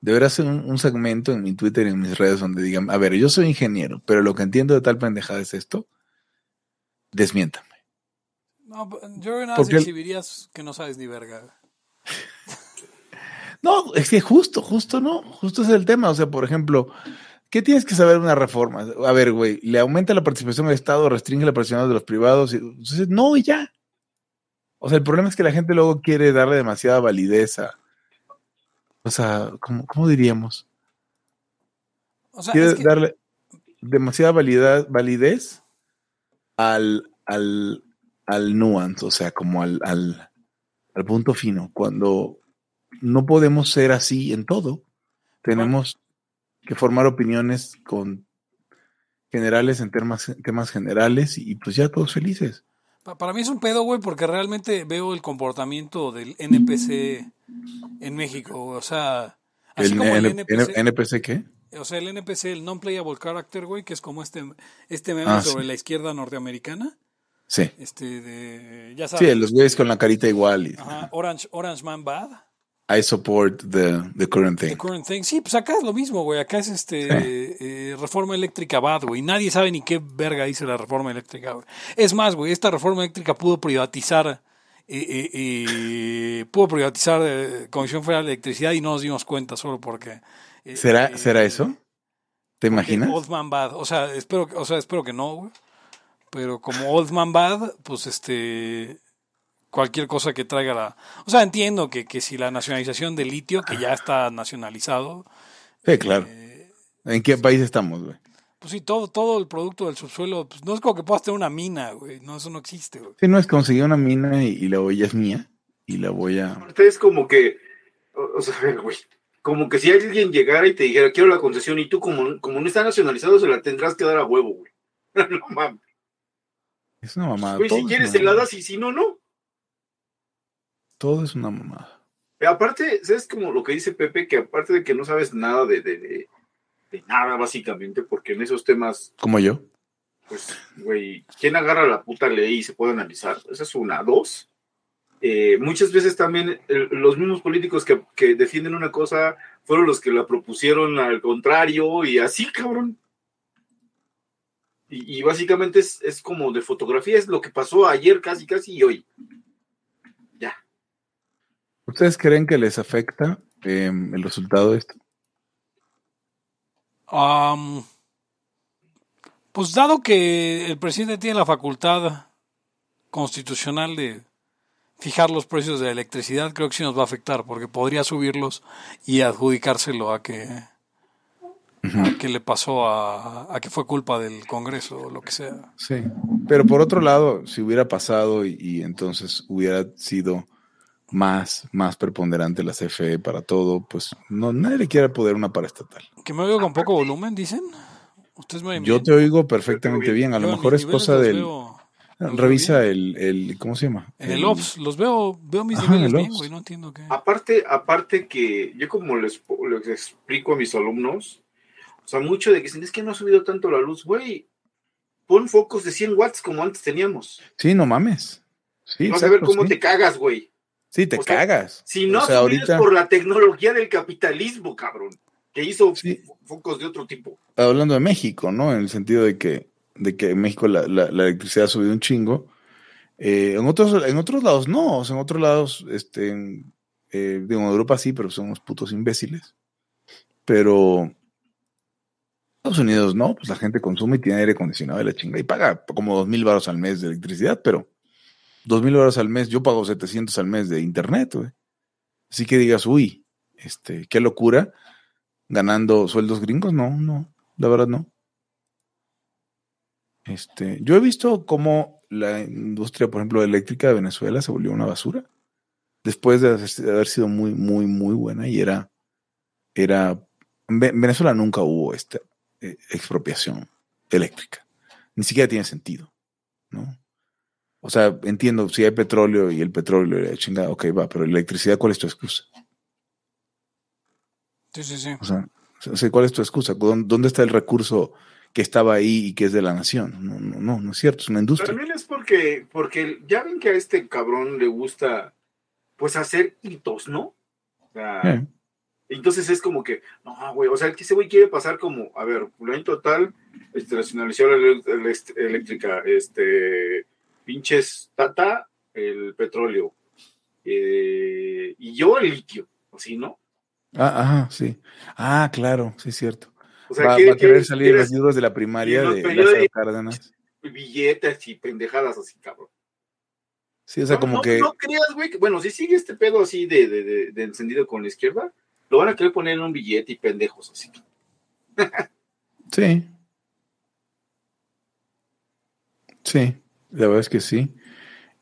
Debería hacer un, un, segmento en mi Twitter y en mis redes donde digan, a ver, yo soy ingeniero, pero lo que entiendo de tal pendejada es esto. Desmiéntame. No, yo nada Porque exhibirías que no sabes ni verga. no, es que justo, justo no, justo es el tema. O sea, por ejemplo, ¿qué tienes que saber de una reforma? A ver, güey, le aumenta la participación del Estado, restringe la participación de los privados. Y, entonces, no, y ya. O sea, el problema es que la gente luego quiere darle demasiada validez a. O sea, ¿cómo, cómo diríamos? O sea, quiere darle demasiada validez, validez al, al, al nuance, o sea, como al, al, al punto fino, cuando no podemos ser así en todo. Tenemos que formar opiniones con generales en temas, temas generales y pues ya todos felices. Para mí es un pedo, güey, porque realmente veo el comportamiento del NPC en México. O sea, así como el NPC, NPC qué? O sea, el NPC, el non-playable character, güey, que es como este, este meme ah, sobre la izquierda norteamericana. Sí. Este, de, ya sabes. Sí, los güeyes con la carita igual. Y, Ajá, Orange, Orange Man Bad. I support the, the current thing. The current thing. Sí, pues acá es lo mismo, güey. Acá es este eh, reforma eléctrica bad, güey. Nadie sabe ni qué verga dice la reforma eléctrica, güey. Es más, güey, esta reforma eléctrica pudo privatizar eh, eh, pudo privatizar Comisión Federal de Electricidad y no nos dimos cuenta solo porque ¿Será, ¿Será eso? ¿Te imaginas? Old Man Bad. O sea, espero, o sea, espero que no, güey. Pero como Old Man Bad, pues este. Cualquier cosa que traiga la. O sea, entiendo que, que si la nacionalización del litio, que ya está nacionalizado. Sí, claro. Eh, ¿En qué país estamos, güey? Pues sí, todo, todo el producto del subsuelo, pues no es como que puedas tener una mina, güey. No, eso no existe, güey. Sí, no es conseguir una mina y, y la olla es mía. Y la voy a. Es como que. O, sea, güey como que si alguien llegara y te dijera, quiero la concesión, y tú, como, como no está nacionalizado, se la tendrás que dar a huevo, güey. no mames. Es una mamada. Güey, si quieres, se la das y si no, no. Todo es una mamada. aparte, ¿sabes como lo que dice Pepe? Que aparte de que no sabes nada de, de, de, de nada, básicamente, porque en esos temas. Como yo. Pues, güey, ¿quién agarra la puta ley y se puede analizar? Esa es una. Dos eh, muchas veces también los mismos políticos que, defienden una cosa fueron los que la propusieron al contrario y así, cabrón. Y, básicamente es, como de fotografía, es lo que pasó ayer casi, casi y hoy. ¿Ustedes creen que les afecta em, el resultado de esto? pues dado que el presidente tiene la facultad constitucional de fijar los precios de la electricidad, creo que sí nos va a afectar, porque podría subirlos y adjudicárselo a que, que le pasó a, a, que fue culpa del Congreso o lo que sea. Sí, pero por otro lado, si hubiera pasado y, entonces hubiera sido más, más preponderante la CFE para todo, pues no nadie le quiere poder una paraestatal. ¿Que me oigo con poco volumen, dicen? ¿Ustedes me Yo te oigo perfectamente bien, a lo mejor es cosa del... Revisa el, el, ¿cómo se llama? En el, Ops, los veo, veo mis niveles bien, güey, no entiendo qué. Aparte, aparte que yo como les, les, explico a mis alumnos, o sea, mucho de que dicen, es que no ha subido tanto la luz, güey, pon focos de 100 watts como antes teníamos. Sí, no mames. Sí, Vas a ver cómo te cagas, güey. Sí, te cagas. Si no, o por la tecnología del capitalismo, cabrón, que hizo focos de otro tipo. Hablando de México, ¿no? En el sentido de que de que en México la, la, electricidad ha subido un chingo. Eh, en, otros, en otros lados no, o sea, en otros lados, este, en, eh, digo, en Europa sí, pero son unos putos imbéciles. Pero Estados Unidos no, pues la gente consume y tiene aire acondicionado de la chinga y paga como dos mil baros al mes de electricidad, pero dos mil baros al mes, yo pago 700 al mes de internet, güey. Así que digas, uy, este, qué locura, ganando sueldos gringos, no, no, la verdad no. Este, yo he visto cómo la industria, por ejemplo, eléctrica de Venezuela se volvió una basura. Después de haber sido muy, muy, muy buena y era, era, en Venezuela nunca hubo esta eh, expropiación eléctrica. Ni siquiera tiene sentido, ¿no? O sea, entiendo, si hay petróleo y el petróleo, chingada, ok, va, pero electricidad, ¿cuál es tu excusa? Sí, sí, sí. O sea, ¿cuál es tu excusa? ¿Dónde está el recurso que estaba ahí y que es de la nación. No, no, no, no es cierto, es una industria. También es porque, porque ya ven que a este cabrón le gusta pues hacer hitos, ¿no? O sea, Entonces es como que, no, güey, o sea, que ese güey quiere pasar como, a ver, en total, este, nacionalizó la eléctrica, este, pinches Tata, el petróleo, eh, y yo el litio, así, ¿no? Ah, ajá, sí. Ah, claro, sí es cierto. O sea, va, a querer salir los libros de la primaria de las Cárdenas. Billetes y pendejadas así, cabrón. Sí, o sea, como que. No creas, güey, bueno, si sigue este pedo así de, de, de, encendido con la izquierda, lo van a querer poner en un billete y pendejos así. sí. Sí, la verdad es que sí.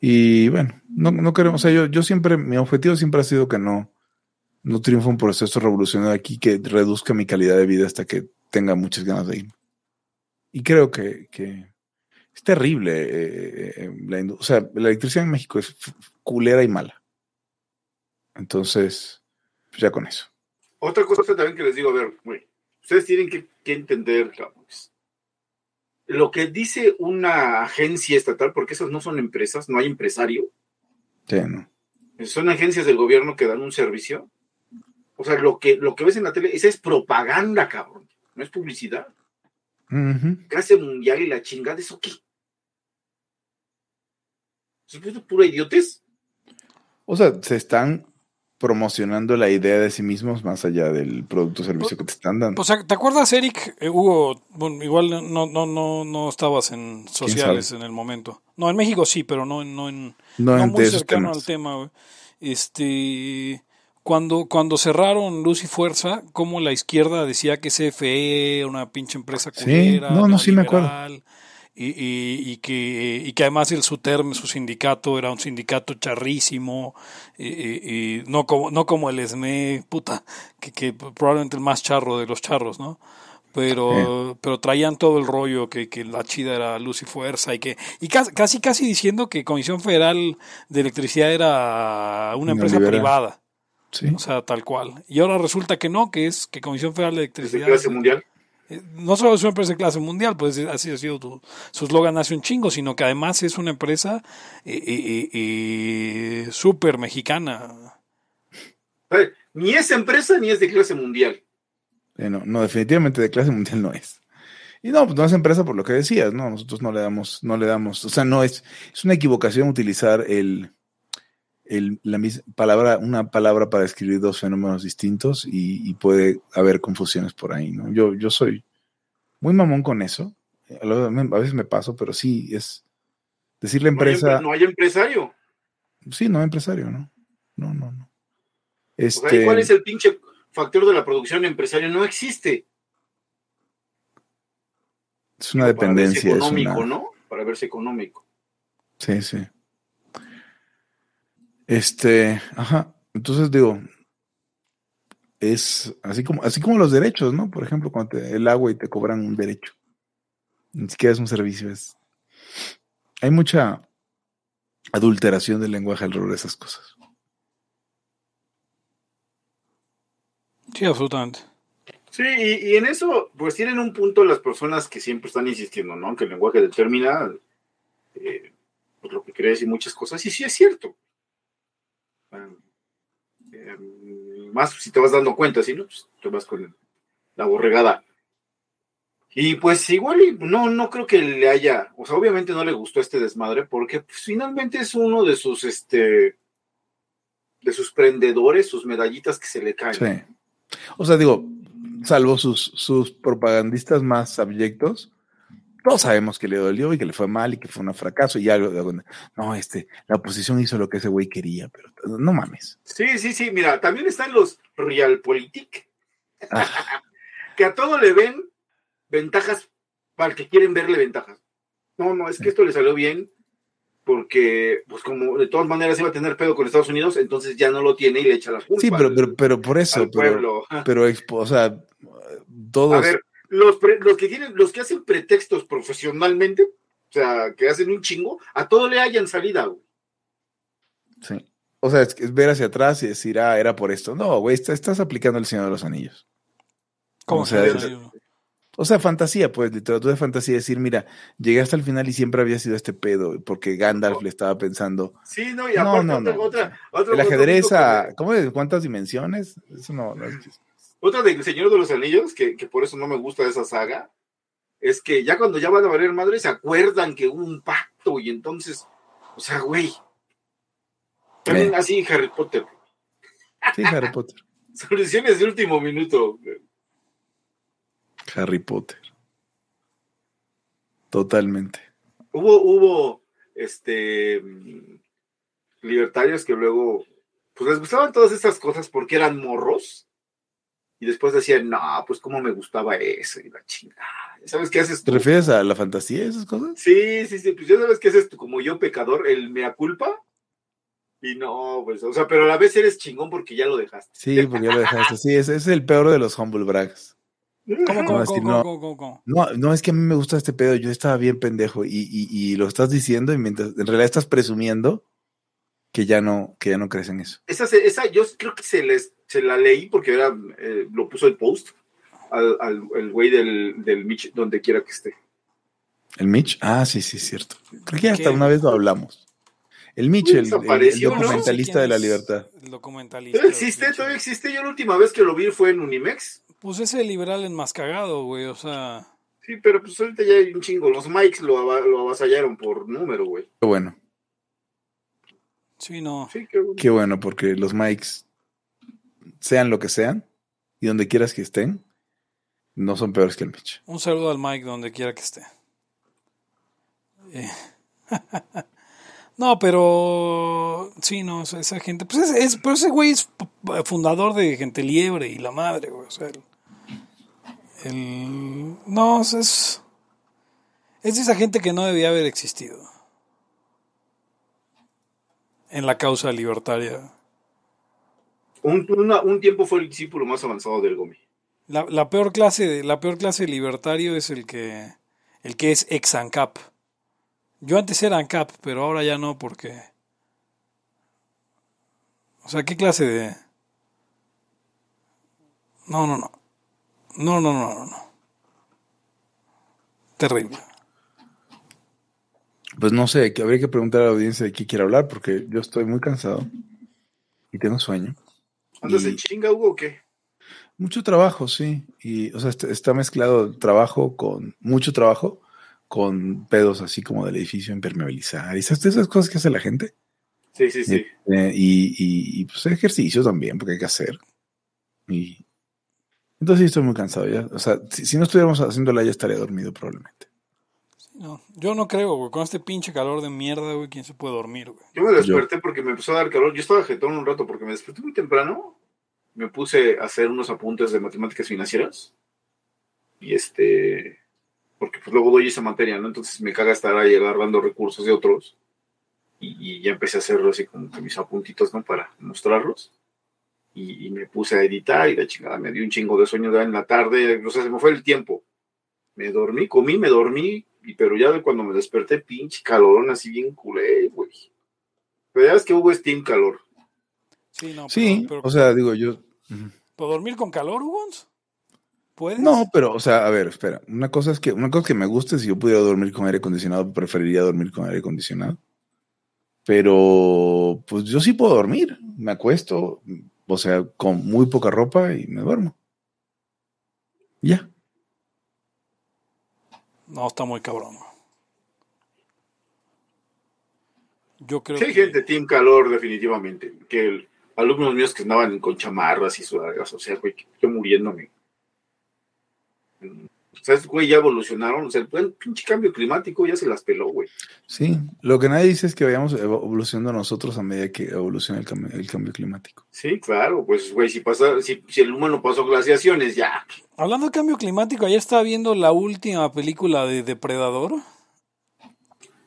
Y bueno, no, no queremos, o sea, yo, yo siempre, mi objetivo siempre ha sido que no, no triunfe un proceso revolucionario aquí que reduzca mi calidad de vida hasta que tenga muchas ganas de ir. Y creo que, que es terrible. Eh, eh, la o sea, la electricidad en México es culera y mala. Entonces, pues ya con eso. Otra cosa también que les digo, a ver, ustedes tienen que, entender, lo que dice una agencia estatal, porque esas no son empresas, no hay empresario. Sí, no. Son agencias del gobierno que dan un servicio. O sea, lo que, lo que ves en la tele, esa es propaganda, cabrón. No es publicidad. Clase mundial y la chingada, ¿eso qué? ¿Es pura idiotez? O sea, se están promocionando la idea de sí mismos más allá del producto o servicio que te están dando. O sea, ¿te acuerdas, Eric? Eh, Hugo, bueno, igual no, no, no, no estabas en sociales en el momento. No, en México sí, pero no, no en no, muy cercano al tema. Este cuando, cuando cerraron Luz y Fuerza, como la izquierda decía que CFE era una pinche empresa culera, sí, no, no, sí me acuerdo y, y, que, y que además el SUTERM, su sindicato, era un sindicato charrísimo, y, no, como, no como el ESME, puta, que, que probablemente el más charro de los charros, ¿no? pero, pero traían todo el rollo que, que, la chida era luz y fuerza y que y casi casi diciendo que Comisión Federal de Electricidad era una empresa privada. Sí. O sea, tal cual. Y ahora resulta que no, que es que Comisión Federal de Electricidad. ¿De clase mundial? No solo es una empresa de clase mundial, pues así ha sido tu, su eslogan hace un chingo, sino que además es una empresa eh, eh, eh, súper mexicana. Ni es empresa ni es de clase mundial. no, no, definitivamente de clase mundial no es. Y no, pues no es empresa por lo que decías, ¿no? Nosotros no le damos, no le damos, o sea, no es, es una equivocación utilizar el, el, la misma palabra, una palabra para escribir dos fenómenos distintos y, puede haber confusiones por ahí, ¿no? Yo, yo soy muy mamón con eso. A veces me paso, pero sí es decir la empresa. No hay, empresario. Sí, no hay empresario, ¿no? No, no, no. Este... ¿Cuál es el pinche factor de la producción empresario? No existe. Es una dependencia. Para verse económico, ¿no? Para verse económico. Sí, sí. Este, ajá. Entonces digo, es así como, así como los derechos, ¿no? Por ejemplo, cuando el agua y te cobran un derecho. Ni siquiera es un servicio, es. Hay mucha adulteración del lenguaje alrededor de esas cosas. Sí, absolutamente. Sí, y, en eso, pues tienen un punto las personas que siempre están insistiendo, ¿no? Que el lenguaje determina eh, pues lo que crees y muchas cosas, y sí es cierto. Em, más si te vas dando cuenta, si no, pues te vas con la borregada. Y pues igual no, no creo que le haya, o sea, obviamente no le gustó este desmadre porque pues, finalmente es uno de sus, este, de sus prendedores, sus medallitas que se le caen. O sea, digo, salvo sus, sus propagandistas más abyectos, todos sabemos que le dolió y que le fue mal y que fue un fracaso y algo. No, este, la oposición hizo lo que ese güey quería, pero no mames. Sí, sí, sí. Mira, también están los realpolitik, ah. que a todo le ven ventajas para el que quieren verle ventajas. No, no, es que esto le salió bien porque, pues como de todas maneras iba a tener pedo con Estados Unidos, entonces ya no lo tiene y le echa la culpa. Sí, pero, pero, pero por eso, pero, pero, o sea, todos... A ver, los, los que tienen, los que hacen pretextos profesionalmente, o sea, que hacen un chingo, a todo le hayan salida, Sí. O sea, es, ver hacia atrás y decir, ah, era por esto. No, güey, estás, aplicando el Señor de los Anillos. ¿Cómo se O sea, fantasía, pues, literatura de fantasía, decir, mira, llegué hasta el final y siempre había sido este pedo, porque Gandalf le estaba pensando. Sí, no, y aparte no, no. otra, otra, El ajedrez a, ¿cómo de cuántas dimensiones? Eso no, no es chiste. Otra del Señor de los Anillos, que, que por eso no me gusta esa saga, es que ya cuando ya van a valer madre, se acuerdan que hubo un pacto y entonces, o sea, güey. También Eh. así Harry Potter. Sí, Harry Potter. Soluciones de último minuto. Harry Potter. Totalmente. Hubo, hubo, este, mm, libertarios que luego, pues les gustaban todas estas cosas porque eran morros. Y después decían, no, pues cómo me gustaba eso y la chingada. ¿Sabes qué haces ¿Te tú? refieres a la fantasía y esas cosas? Sí, sí, sí, pues ya sabes qué haces tú como yo pecador, el mea culpa. Y no, pues, o sea, pero a la vez eres chingón porque ya lo dejaste. Sí, porque ya lo dejaste. Sí, ese es el peor de los humble brags. ¿Cómo, No, cómo, cómo, no. cómo, cómo, cómo? No, no, es que a mí me gusta este pedo. Yo estaba bien pendejo y, y, y lo estás diciendo y mientras en realidad estás presumiendo que ya no, que ya no crees en eso. Esa, esa yo creo que se, les, se la leí porque era, eh, lo puso el post al, al el güey del, del Mitch, donde quiera que esté. ¿El Mitch? Ah, sí, sí, es cierto. Creo que hasta ¿Qué? una vez lo hablamos. El Mitch, el, documentalista de la ¿Quién es libertad. El documentalista. ¿Todavía existe? ¿Todavía existe? Yo la última vez que lo vi fue en Unimex. Pues ese liberal enmascagado, güey, o sea... Sí, pero pues ahorita ya hay un chingo. Los Mikes lo, lo avasallaron por número, güey. Qué bueno, Sí, no. Sí, qué bueno. qué bueno, porque los mics, sean lo que sean, y donde quieras que estén, no son peores que el Mitch. Un saludo al Mike donde quiera que esté. Eh, no, pero sí, no, esa- gente, pues es, es- pero ese güey es fundador de Gente Liebre y la madre, güey, o sea, el, no, es, es esa gente que no debía haber existido en la causa libertaria. Un, una- un tiempo fue el discípulo más avanzado del Gomi. La, la peor clase de, la peor clase de libertario es el que el que es ex ANCAP. Yo antes era ANCAP, pero ahora ya no porque o sea, ¿qué clase de No, no, no. No, no, no, no, no. Terrible. Pues no sé, que habría que preguntar a la audiencia de qué quiere hablar, porque yo estoy muy cansado y tengo sueño. ¿Andas en chinga, Hugo, o qué? Mucho trabajo, sí. Y, o sea, está, mezclado trabajo con mucho trabajo, con pedos así como del edificio impermeabilizar. Y esas, esas cosas que hace la gente. Sí, sí, sí. Eh, y, y, y, pues ejercicio también, porque hay que hacer. Y entonces sí estoy muy cansado ya. O sea, si, si no estuviéramos haciéndola ya estaría dormido probablemente. No, yo no creo, güey, con este pinche calor de mierda, güey, quién se puede dormir, güey. Yo me desperté porque me empezó a dar calor. Yo estaba jetón un rato porque me desperté muy temprano. Me puse a hacer unos apuntes de matemáticas financieras. Y este. Porque pues luego doy esa materia, ¿no? Entonces me caga estar ahí agarrando recursos de otros. Y, y ya empecé a hacerlo así como que mis apuntitos, ¿no? Para mostrarlos. Y, y me puse a editar y la chingada me dio un chingo de sueño ya en la tarde. O sea, se me fue el tiempo. Me dormí, comí, me dormí. Y, pero ya cuando me desperté, pinche calorón así bien culé, güey. Pero ya ves que hubo es team calor. Sí, no, Sí, pero, pero- o sea, digo yo. ¿puedo dormir con calor, Hugo? ¿Puedes? No, pero, o sea, a ver, espera. Una cosa es que, una cosa que me guste, si yo pudiera dormir con aire acondicionado, preferiría dormir con aire acondicionado. Pero, pues yo sí puedo dormir. Me acuesto, o sea, con muy poca ropa y me duermo. Ya. No, está muy cabrón. Yo creo Sí, hay que... gente team calor, definitivamente. Que el- alumnos míos que andaban con chamarras y sudaderas, o sea, güey, yo muriéndome. Sea, güey, ya evolucionaron. O sea, el pinche cambio climático ya se las peló, güey. Sí. Lo que nadie dice es que vayamos evo- evolucionando nosotros a medida que evoluciona el, cambio- el cambio climático. Sí, claro, pues, güey, si, pasa, si, si el humano pasó glaciaciones, ya. Hablando de cambio climático, ayer estaba viendo la última película de Depredador.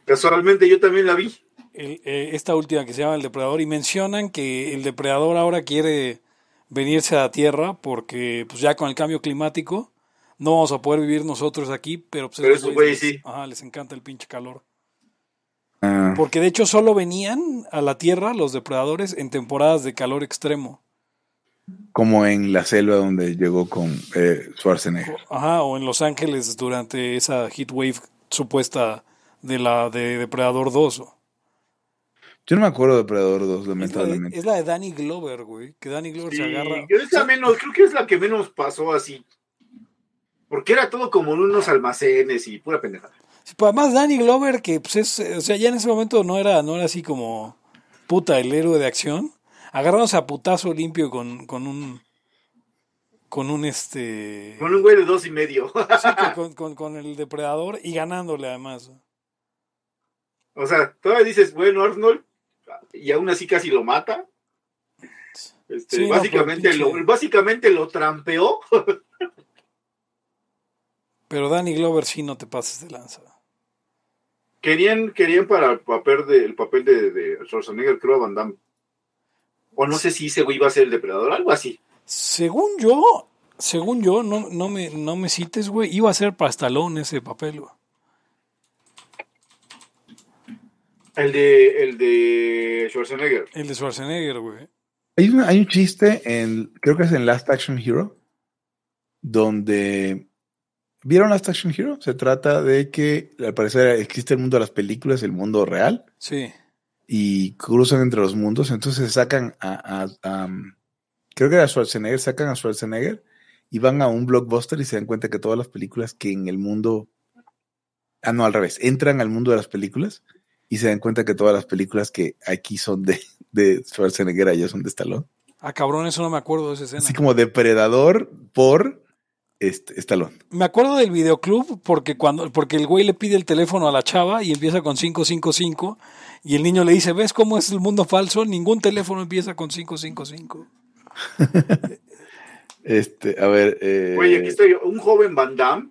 Casualmente yo también la vi. el- eh, esta última que se llama El Depredador, y mencionan que el depredador ahora quiere venirse a la Tierra porque pues ya con el cambio climático no vamos a poder vivir nosotros aquí, pero pues Pero esos güeyes sí. ajá, les encanta el pinche calor. Ah, Porque de hecho solo venían a la Tierra los depredadores en temporadas de calor extremo. Como en la selva donde llegó con eh, Schwarzenegger. Ajá, o en Los Ángeles durante esa heat wave supuesta de la de Depredador 2. Yo no me acuerdo de Depredador 2, Es la, de, lamentablemente. es la de Danny Glover, güey. Que Danny Glover se agarra. es la menos, creo que es la que menos pasó así. Porque era todo como en unos almacenes y pura pendejada. Sí, pues además Danny Glover, que pues es, o sea, ya en ese momento no era, no era así como puta el héroe de acción. Agarrándose a putazo limpio con, con un con un este Con un güey de dos y medio. sí, con, con- con el depredador y ganándole además. o sea, todavía dices, bueno, Arnold, y aún así casi lo mata. Este, Sí, básicamente, lo, básicamente lo trampeó. Pero Danny Glover sí no te pases de lanza. Querían, querían para el papel de, el papel de, de Schwarzenegger, creo, a Van Damme. O no sé si ese güey iba a ser el depredador, algo así. Según yo, según yo, no, no me, no me cites, güey, iba a ser para Stallone ese papel, güey. El de, el de Schwarzenegger. El de Schwarzenegger, güey. Hay, un- hay un chiste en, creo que es en Last Action Hero, donde ¿vieron Last Action Hero? Se trata de que al parecer existe el mundo de las películas, el mundo real, Sí. y cruzan entre los mundos, entonces sacan a, a- a, um, creo que era Schwarzenegger, sacan a Schwarzenegger y van a un blockbuster y se dan cuenta que todas las películas que en el mundo, ah no, al revés, entran al mundo de las películas y se dan cuenta que todas las películas que aquí son de, de Schwarzenegger allá son de Stallone. Ah, cabrón, eso no me acuerdo de esa escena. Así como depredador por este, Stallone. Me acuerdo del videoclub porque cuando porque el güey le pide el teléfono a la chava y empieza con 555 y el niño le dice, "¿Ves cómo es el mundo falso? Ningún teléfono empieza con 555." Este, a ver. eh, Güey, aquí estoy. Un joven Van Damme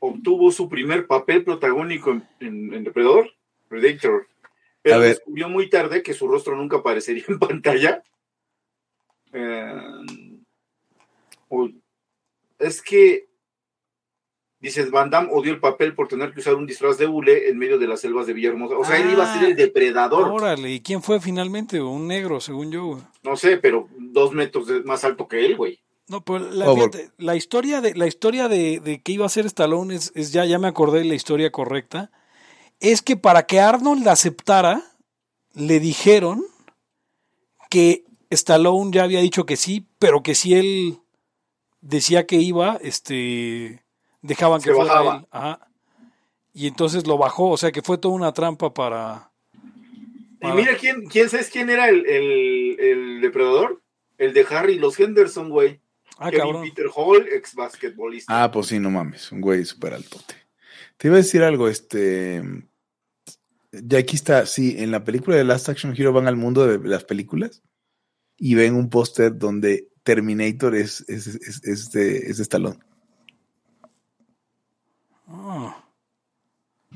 obtuvo su primer papel protagónico en, en- en Depredador, Predator. Pero A ver. descubrió muy tarde que su rostro nunca aparecería en pantalla. Eh, o- es que, dices, Van Damme odió el papel por tener que usar un disfraz de hule en medio de las selvas de Villahermosa. O sea, él iba a ser el depredador. Órale, ¿y quién fue finalmente? Un negro, según yo. güey. No sé, pero dos metros de- más alto que él, güey. No, pero la, fíjate, la historia de la historia de, de que iba a ser Stallone es, es ya ya me acordé de la historia correcta. Es que para que Arnold la aceptara le dijeron que Stallone ya había dicho que sí, pero que si él decía que iba, este dejaban que Se fuera bajaba. él. Ajá. Y entonces lo bajó, o sea que fue toda una trampa para Y mira quién, quién sabes quién era el, el, el depredador. El de Harry los Henderson, güey. Ah, Kevin cabrón. Peter Hall, ex basquetbolista. Ah, pues sí, no mames, un güey súper altote. Te iba a decir algo, este. Ya aquí está, sí, en la película de Last Action Hero van al mundo de las películas y ven un póster donde Terminator es, es, es, es de, es de Stallone. Ah.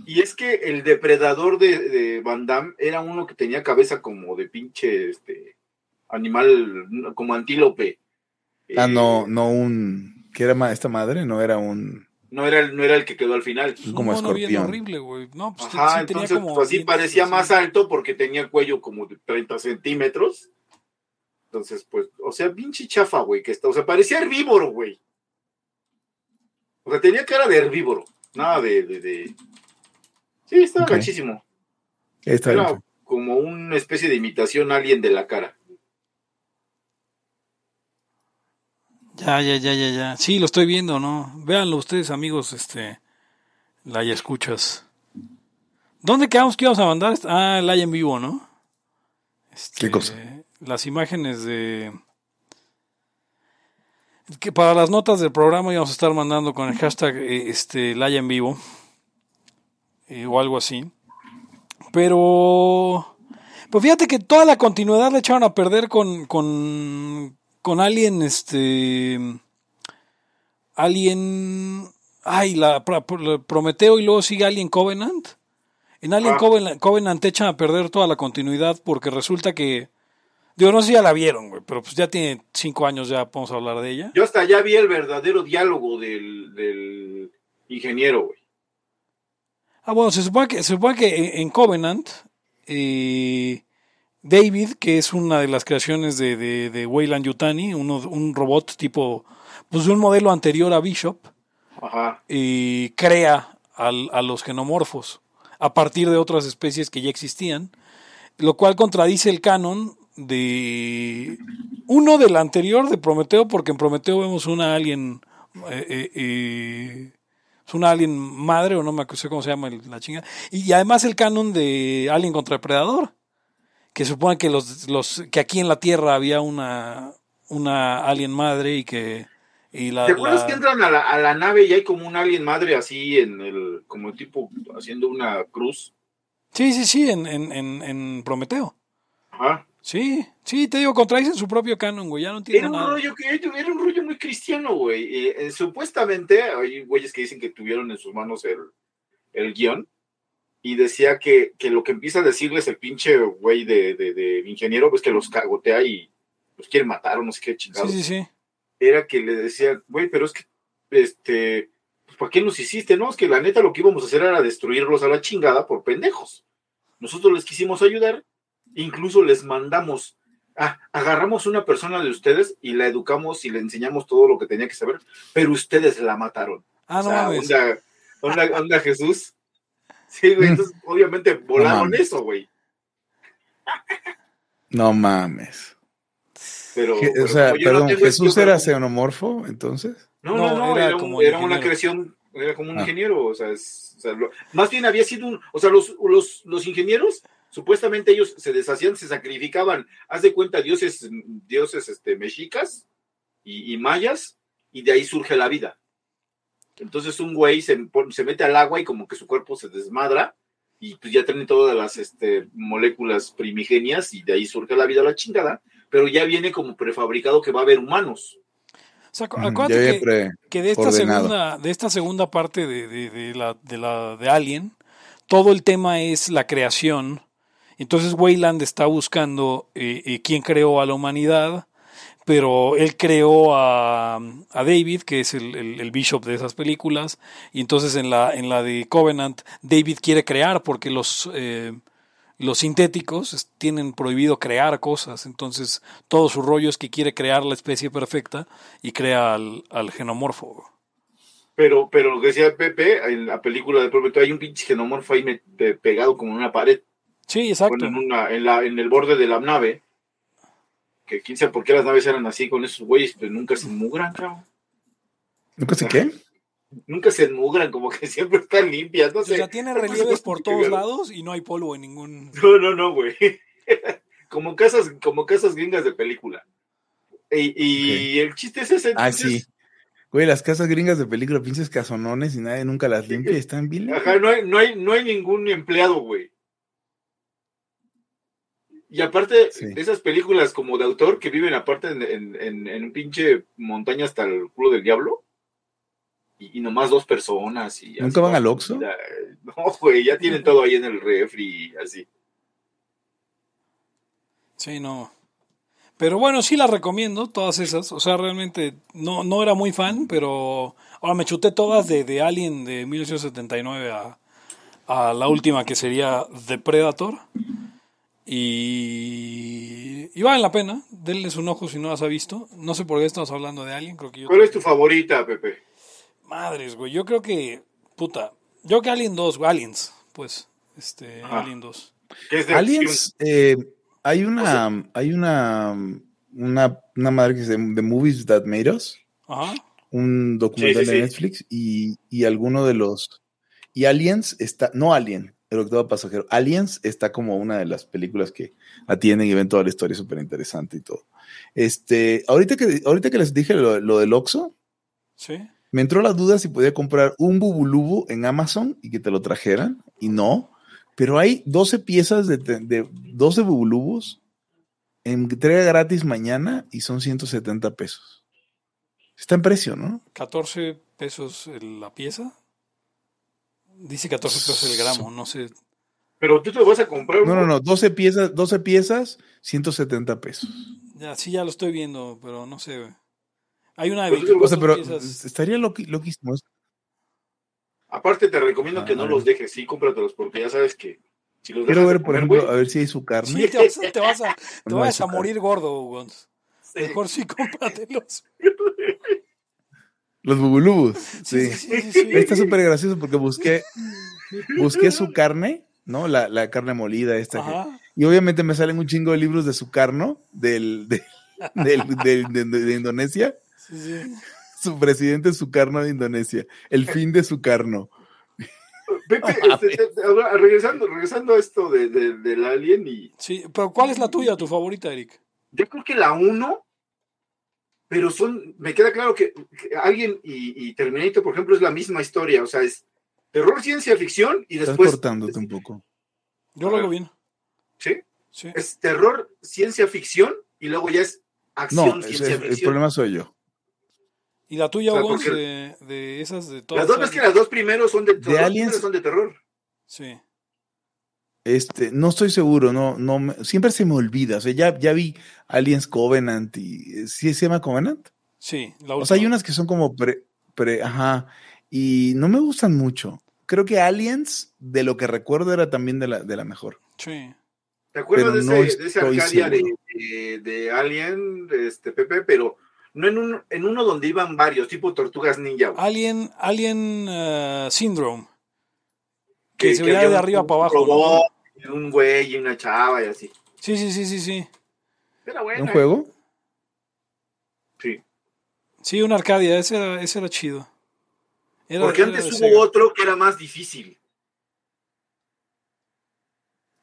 Y es que el depredador de, de Van Damme era uno que tenía cabeza como de pinche este animal, como antílope. Ah, Eh, no, no un. ¿Qué era ma- esta madre? No era un. No era, el, no era el que quedó al final. Un Como escorpión. horrible, güey. No, pues sí Ajá, tenía entonces como pues, así parecía más alto porque tenía el cuello como de 30 centímetros. Entonces, pues, o sea, pinche chafa, güey, que está, o sea, parecía herbívoro, güey. O sea, tenía cara de herbívoro, nada de, de, de- Sí, estaba Ok. gachísimo. Está Era bien. como una especie de imitación alien de la cara. Ya, ya, ya, ya, ya. Sí, lo estoy viendo, ¿no? Véanlo ustedes, amigos, este, la ya escuchas. ¿Dónde quedamos que íbamos a mandar? Ah, el en vivo, ¿no? Este, ¿Qué cosa? Las imágenes de... Que para las notas del programa íbamos a estar mandando con el hashtag eh, este, Laya en vivo eh, o algo así. Pero... Pues fíjate que toda la continuidad la echaron a perder con, con, con Alien, este... Alien... Ay, la, Pro- Prometeo y luego sigue Alien Covenant. En Alien Ah. Covenant, Covenant echan a perder toda la continuidad porque resulta que... Digo, no sé si ya la vieron, güey, pero pues ya tiene cinco años ya podemos hablar de ella. Yo hasta ya vi el verdadero diálogo del, del ingeniero, güey. Ah, bueno, se supone que, se supone que en, en Covenant, eh, David, que es una de las creaciones de, de, de Weyland Yutani, uno, un robot tipo, pues de un modelo anterior a Bishop, Ajá. y crea al- a los genomorfos a partir de otras especies que ya existían, lo cual contradice el canon de uno del anterior de Prometeo, porque en Prometeo vemos una alien, eh, eh, eh, es una alien madre o no me acuerdo cómo se llama el- la chinga, y, además el canon de Alien contra Predador, que supone que los, los que aquí en la Tierra había una una alien madre y que y la, ¿Te acuerdas la- que entran a la, a la nave y hay como un alien madre así en el, como tipo haciendo una cruz? Sí, sí, sí, en, en, en, en Prometeo. Ajá. Sí, sí, te digo, contradicen su propio canon, güey, ya no entiendo Era un nada. rollo que era un rollo muy cristiano, güey. Eh, eh, supuestamente hay güeyes que dicen que tuvieron en sus manos el, el guion y decía que, que lo que empieza a decirles el pinche güey de, de, de ingeniero, pues que los cagotea y los quiere matar o no sé qué Sí, chingados. sí, sí. Era que le decía, güey, pero es que, este, pues, ¿para qué nos hiciste? No, es que la neta lo que íbamos a hacer era destruirlos a la chingada por pendejos. Nosotros les quisimos ayudar, incluso les mandamos, ah, agarramos una persona de ustedes y la educamos y le enseñamos todo lo que tenía que saber, pero ustedes la mataron. Ah, no O sea, mames. onda, onda, onda Jesús. Sí, güey, entonces obviamente volaron eso, güey. No mames. Pero, o sea, no ¿Jesús era pero- xenomorfo entonces? No, No, no, era era, como un- era una ingeniero. creación, era como un Ah. ingeniero, o sea, es- o sea, lo- más bien había sido un, o sea, los, los, los ingenieros, supuestamente ellos se deshacían, se sacrificaban, haz de cuenta, dioses, dioses este, mexicas y, y mayas, y de ahí surge la vida. Entonces un güey se, se mete al agua y como que su cuerpo se desmadra, y pues ya tiene todas las este, moléculas primigenias, y de ahí surge la vida a la chingada, pero ya viene como prefabricado que va a haber humanos. O sea, acu- Mm, acuérdate que, de esta ordenado. segunda, de esta segunda parte de, de, de la, de la de Alien, todo el tema es la creación. Entonces Weyland está buscando eh, eh, quién creó a la humanidad, pero él creó a, David, que es el, el- bishop de esas películas, y entonces en la, en la de Covenant, David quiere crear porque los, eh, los sintéticos tienen prohibido crear cosas, entonces todo su rollo es que quiere crear la especie perfecta y crea al, al genomorfo. Pero, pero lo que decía Pepe, en la película de Prometeo hay un pinche genomorfo ahí pegado como en una pared, Sí, exacto. bueno, en, una, en, la, en el borde de la nave. Que quién sabe por qué las naves eran así con esos güeyes, pero nunca se enmugran, cabrón. ¿Nunca sé qué? Nunca se enmugran, como que siempre están limpias, no o sea, tiene relieves por todos lados y no hay polvo en ningún... No, no, no, güey. como casas, como casas gringas de película. Y, y el chiste es ese. Ah, sí. Güey, las casas gringas de película, pinches casonones y nadie nunca las limpia y están bien. Ajá, no hay, no hay, no hay ningún empleado, güey. Y aparte, Sí. esas películas como de autor que viven aparte en, en, en, en un pinche montaña hasta el culo del diablo. Y, y nomás dos personas. Y ¿Nunca van al Oxxo? Ya, No, güey, ya tienen todo ahí en el refri y así. Sí, no. Pero bueno, sí las recomiendo, todas esas. O sea, realmente no, no era muy fan, pero ahora me chuté todas de, de Alien de 1979 a, a la última que sería The Predator. Y, y valen la pena, denles un ojo si no las ha visto. No sé por qué estamos hablando de Alien, creo que yo... ¿Cuál es tu favorita, Pepe? Madres, güey, yo creo que... Puta, yo creo que Alien 2, güey, Aliens, pues. Este, Ajá. Alien 2. ¿Qué es de Aliens, eh, hay una, hay una, una, una madre que se llama The Movies That Made Us, Ajá. un documental Sí, sí, de sí. Netflix y, y alguno de los, y Aliens está, no Alien, el octavo pasajero, Aliens está como una de las películas que atienden y ven toda la historia súper interesante y todo. Este, ahorita que, ahorita que les dije lo, lo del Oxxo, Sí. me entró la duda si podía comprar un bubulubu en Amazon y que te lo trajeran, y no. Pero hay 12 piezas de, de 12 bubulubus en entrega gratis mañana y son 170 pesos. Está en precio, ¿no? 14 pesos la pieza. Dice 14 pesos el gramo, no sé. Pero tú te vas a comprar No, no, no, 12 piezas, 12 piezas, 170 pesos. Ya, sí, ya lo estoy viendo, pero no sé. Hay una de Pues, 24 O sea, pero piezas. estaría loqui- loquísimo. Aparte te recomiendo que no Ah. los dejes, sí, cómpratelos, porque ya sabes que Si los Quiero ver, por ejemplo, güey. a ver si hay su carne. Sí, te vas, te vas a, te No, vas a morir gordo, Gonz. Sí. Mejor sí, cómpratelos. Los bubulubus. Sí, Sí. sí, sí, sí, sí. Está súper gracioso porque busqué, busqué su carne, ¿no? La, la carne molida esta. que- Ajá. y obviamente me salen un chingo de libros de su carno, del, de, del- del- de, de Indonesia. Sí, sí. Su presidente Sukarno de Indonesia. El fin de Sukarno. Pepe, este, te- te- ahora, regresando, regresando a esto de, de- del Alien y Sí, pero ¿cuál es la tuya, tu favorita, Eric? yo creo que la uno, pero son, me queda claro que, que Alien y, y Terminator, por ejemplo, es la misma historia, o sea, es terror ciencia ficción y Estás después cortándote un poco. Yo lo hago bien. ¿sí? Sí. Es terror ciencia ficción y luego ya es acción No, ciencia es- el ficción. problema soy yo. ¿Y la tuya, O sea, de, de esas de todas? Las dos, es que las dos primeros son de, dos Aliens- primeros son de terror. Sí. Este, no estoy seguro, no, no, me- siempre se me olvida. O sea, ya, ya vi Aliens Covenant y ¿sí se llama Covenant? Sí, la O sea, hay última. unas que son como pre, pre, ajá, y no me gustan mucho. Creo que Aliens, de lo que recuerdo, era también de la, de la mejor. Sí. ¿Te acuerdas de, no ese, de ese Arcadia de, de- de Alien, este Pepe? Pero no en, un, en uno donde iban varios, tipo Tortugas Ninja. güey. Alien, Alien eh, Syndrome. Que, se veía de arriba un para abajo. Un güey y una chava y así. Sí, sí, sí, sí, sí. Era bueno. ¿Un juego? Sí. Sí, una Arcadia, ese era, ese era chido. Era- Porque era antes hubo Sega. otro que era más difícil.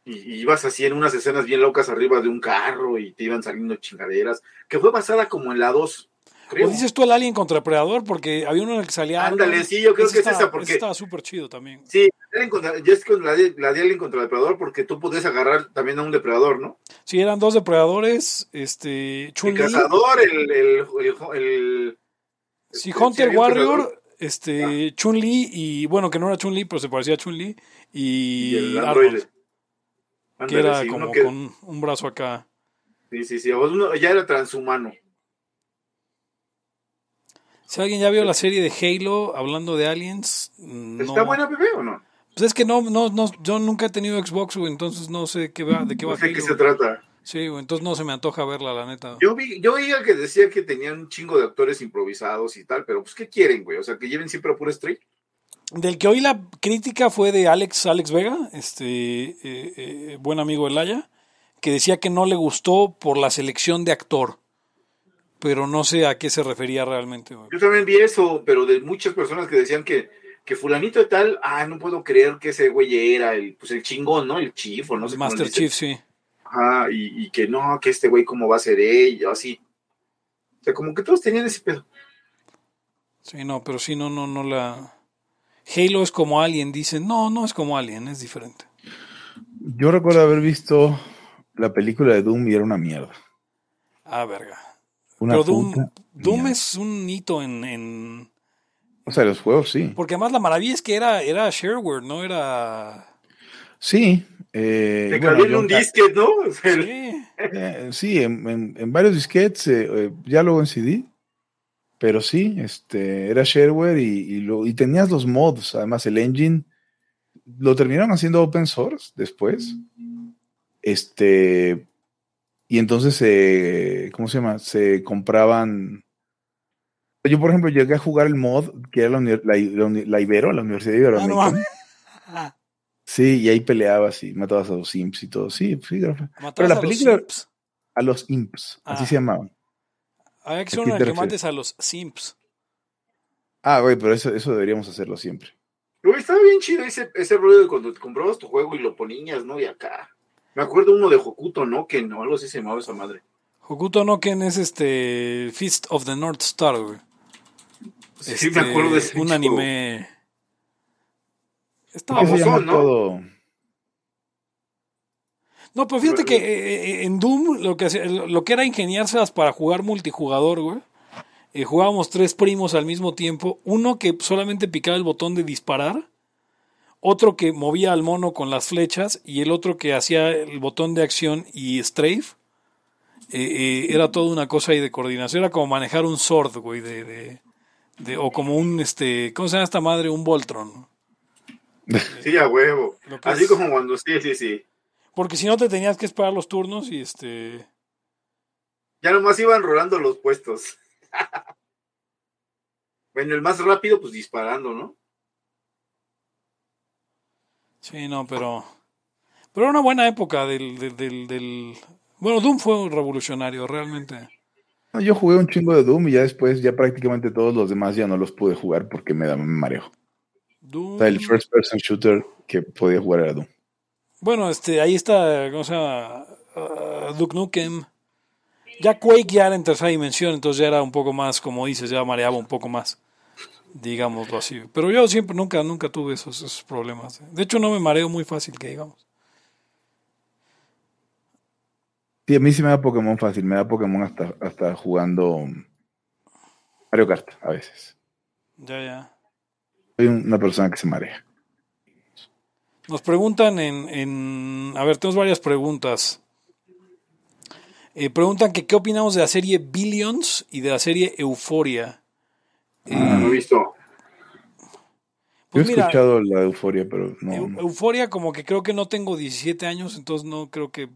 Y, y ibas así en unas escenas bien locas arriba de un carro y te iban saliendo chingaderas. Que fue basada como en la 2, creo. ¿O dices tú el Alien contra Predador? Porque había uno en el que salía. Ándale, sí, yo creo Ese que es estaba- esa, ese porque estaba súper chido también. Sí, Con la la contra el depredador, porque tú puedes agarrar también a un depredador, ¿no? Sí, eran dos depredadores. Este. El Chun-Li. cazador, el. el, el, el- Sí, este, Hunter Warrior. depredador Este. Chun-Li. Y bueno, que no era Chun-Li, pero se parecía a Chun-Li. Y. y el Arnold, androide. que era sí, como que- con un brazo acá. sí, sí, sí, uno ya era transhumano. Si alguien ya vio la serie de Halo hablando de aliens, mm, no. ¿Está buena, bebé, o no? Pues es que no, no, no, yo nunca he tenido Xbox, güey, entonces no sé qué va, de qué va No sé qué se güey. trata. Sí, güey, entonces no se me antoja verla, la neta. Yo vi, yo oía que decía que tenían un chingo de actores improvisados y tal, pero pues ¿qué quieren, güey? O sea, que lleven siempre a pura straight. Del que hoy la crítica fue de Alex, Alex Vega, este eh, eh, buen amigo de Laya, que decía que no le gustó por la selección de actor. Pero no sé a qué se refería realmente. güey. Yo también vi eso, pero de muchas personas que decían que, que fulanito de tal, ah, no puedo creer que ese güey era el, pues el chingón, ¿no? El chief o no sé Master. Chief, sí. Ajá, y, y que no, que este güey cómo va a ser ella, así. O sea, como que todos tenían ese pedo. Sí, no, pero sí, no, no, no la... Halo es como Alien, dicen. No, no es como Alien, es diferente. Yo recuerdo haber visto la película de Doom y era una mierda. Ah, verga. Una pero Doom, Doom mierda. es un hito en, en... O sea, los juegos sí. Porque además la maravilla es que era, era shareware, no era... Sí. eh, Te bueno, cabía en un disquete, ¿no? O sea, el- Sí. eh, sí, en, en- en varios disquetes, eh, eh, ya luego en CD. Pero sí, este, era shareware y, y, lo, y tenías los mods. Además, el engine lo terminaron haciendo open source después. Este, y entonces, eh, ¿cómo se llama? Se compraban. Yo, por ejemplo, llegué a jugar el mod que era la, la, la Ibero, la Universidad Ah, no Iberoamericana. mames. Ah, sí, y ahí peleabas y matabas a los imps y todo. Sí, sí, matabas Pero la a los película- a los imps, así Ah. se llamaban. Había que ¿A ser una que mates a los simps. Ah, güey, pero eso, eso deberíamos hacerlo siempre. Güey, estaba bien chido ese, ese rollo de cuando te comprabas tu juego y lo ponías, ¿no? Y acá. Me acuerdo uno de Hokuto, ¿no? Que no, algo así se llamaba esa madre. Hokuto no Ken es este Fist of the North Star, güey. Sí, Este, me acuerdo de ese Un chico. anime. Estaba ¿Qué se Famosón, llama ¿no? todo? No, pero fíjate que eh, eh, en Doom lo que, hacía- lo que era ingeniárselas para jugar multijugador, güey. eh, jugábamos tres primos al mismo tiempo. Uno que solamente picaba el botón de disparar. Otro que movía al mono con las flechas. Y el otro que hacía el botón de acción y strafe. Eh, eh, era toda una cosa ahí de coordinación. Era como manejar un sword, güey. De, de- de- o como un, este, ¿cómo se llama esta madre? Un Voltron. Sí, a huevo. Así es- como cuando sí, sí, sí. Porque si no te tenías que esperar los turnos y este... Ya nomás iban rolando los puestos. bueno, el más rápido, pues disparando, ¿no? Sí, no, pero... Pero era una buena época del... del, del, del- Bueno, Doom fue un revolucionario, realmente. No, Yo jugué un chingo de Doom y ya después, ya prácticamente todos los demás ya no los pude jugar porque me da me mareo. Doom... O sea, el first person shooter que podía jugar era Doom. Bueno, este, ahí está, ¿cómo se llama? Ah, Duke Nukem. Ya Quake ya era en tercera dimensión, entonces ya era un poco más, como dices, ya mareaba un poco más, digámoslo así. Pero yo siempre, nunca, nunca tuve esos, esos problemas. De hecho, no me mareo muy fácil, que digamos. Sí, a mí sí me da Pokémon fácil, me da Pokémon hasta, hasta jugando Mario Kart a veces. Ya, ya. Soy una persona que se marea. Nos preguntan en, en... A ver, tenemos varias preguntas. Eh, preguntan que qué opinamos de la serie Billions y de la serie Euforia. No he visto. Yo he Pues mira, escuchado la de Euforia, pero no. Eu- no. Euforia, como que creo que no tengo 17 años, entonces no creo que.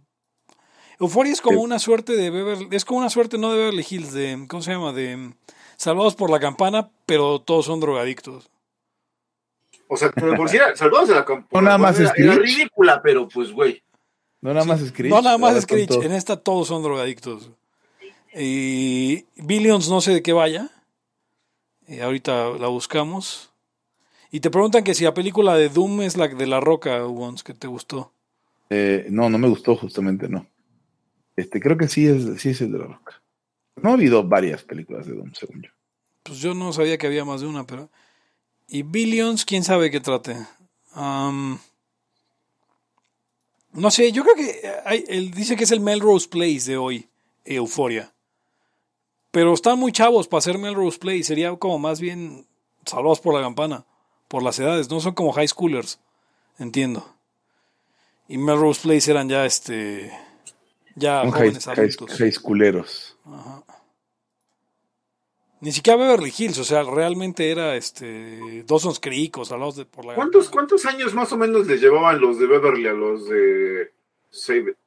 Euforia es como una suerte de Beverly, es como una suerte no de Beverly Hills, de, ¿cómo se llama? De mm, Salvados por la Campana, pero todos son drogadictos. O sea, pero por si era, salvados de la campo. No, nada más era, era ridícula, pero pues, güey. No nada más Screech. No, nada más Screech, en esta todos son drogadictos. Y Billions no sé de qué vaya. Ahorita la buscamos. Y te preguntan que si la película de Doom es la de La Roca, Wons, que te gustó. Eh, no, no me gustó justamente, no. Este, creo que sí es, sí es el de la roca. No ha habido varias películas de Doom, según yo. Pues yo no sabía que había más de una, pero. Y Billions, quién sabe qué trate. No sé, yo creo que hay- él dice que es el Melrose Place de hoy, Euforia. Pero están muy chavos para hacer Melrose Place. Sería como más bien salvados por la campana, por las edades. No son como high schoolers, entiendo. Y Melrose Place eran ya este. Ya high, jóvenes high, adultos. high schooleros. Ni siquiera Beverly Hills, o sea, realmente era este Dawson's Creek o Salvados de por la ¿Cuántos, ¿Cuántos años más o menos les llevaban los de Beverly a los de Save It?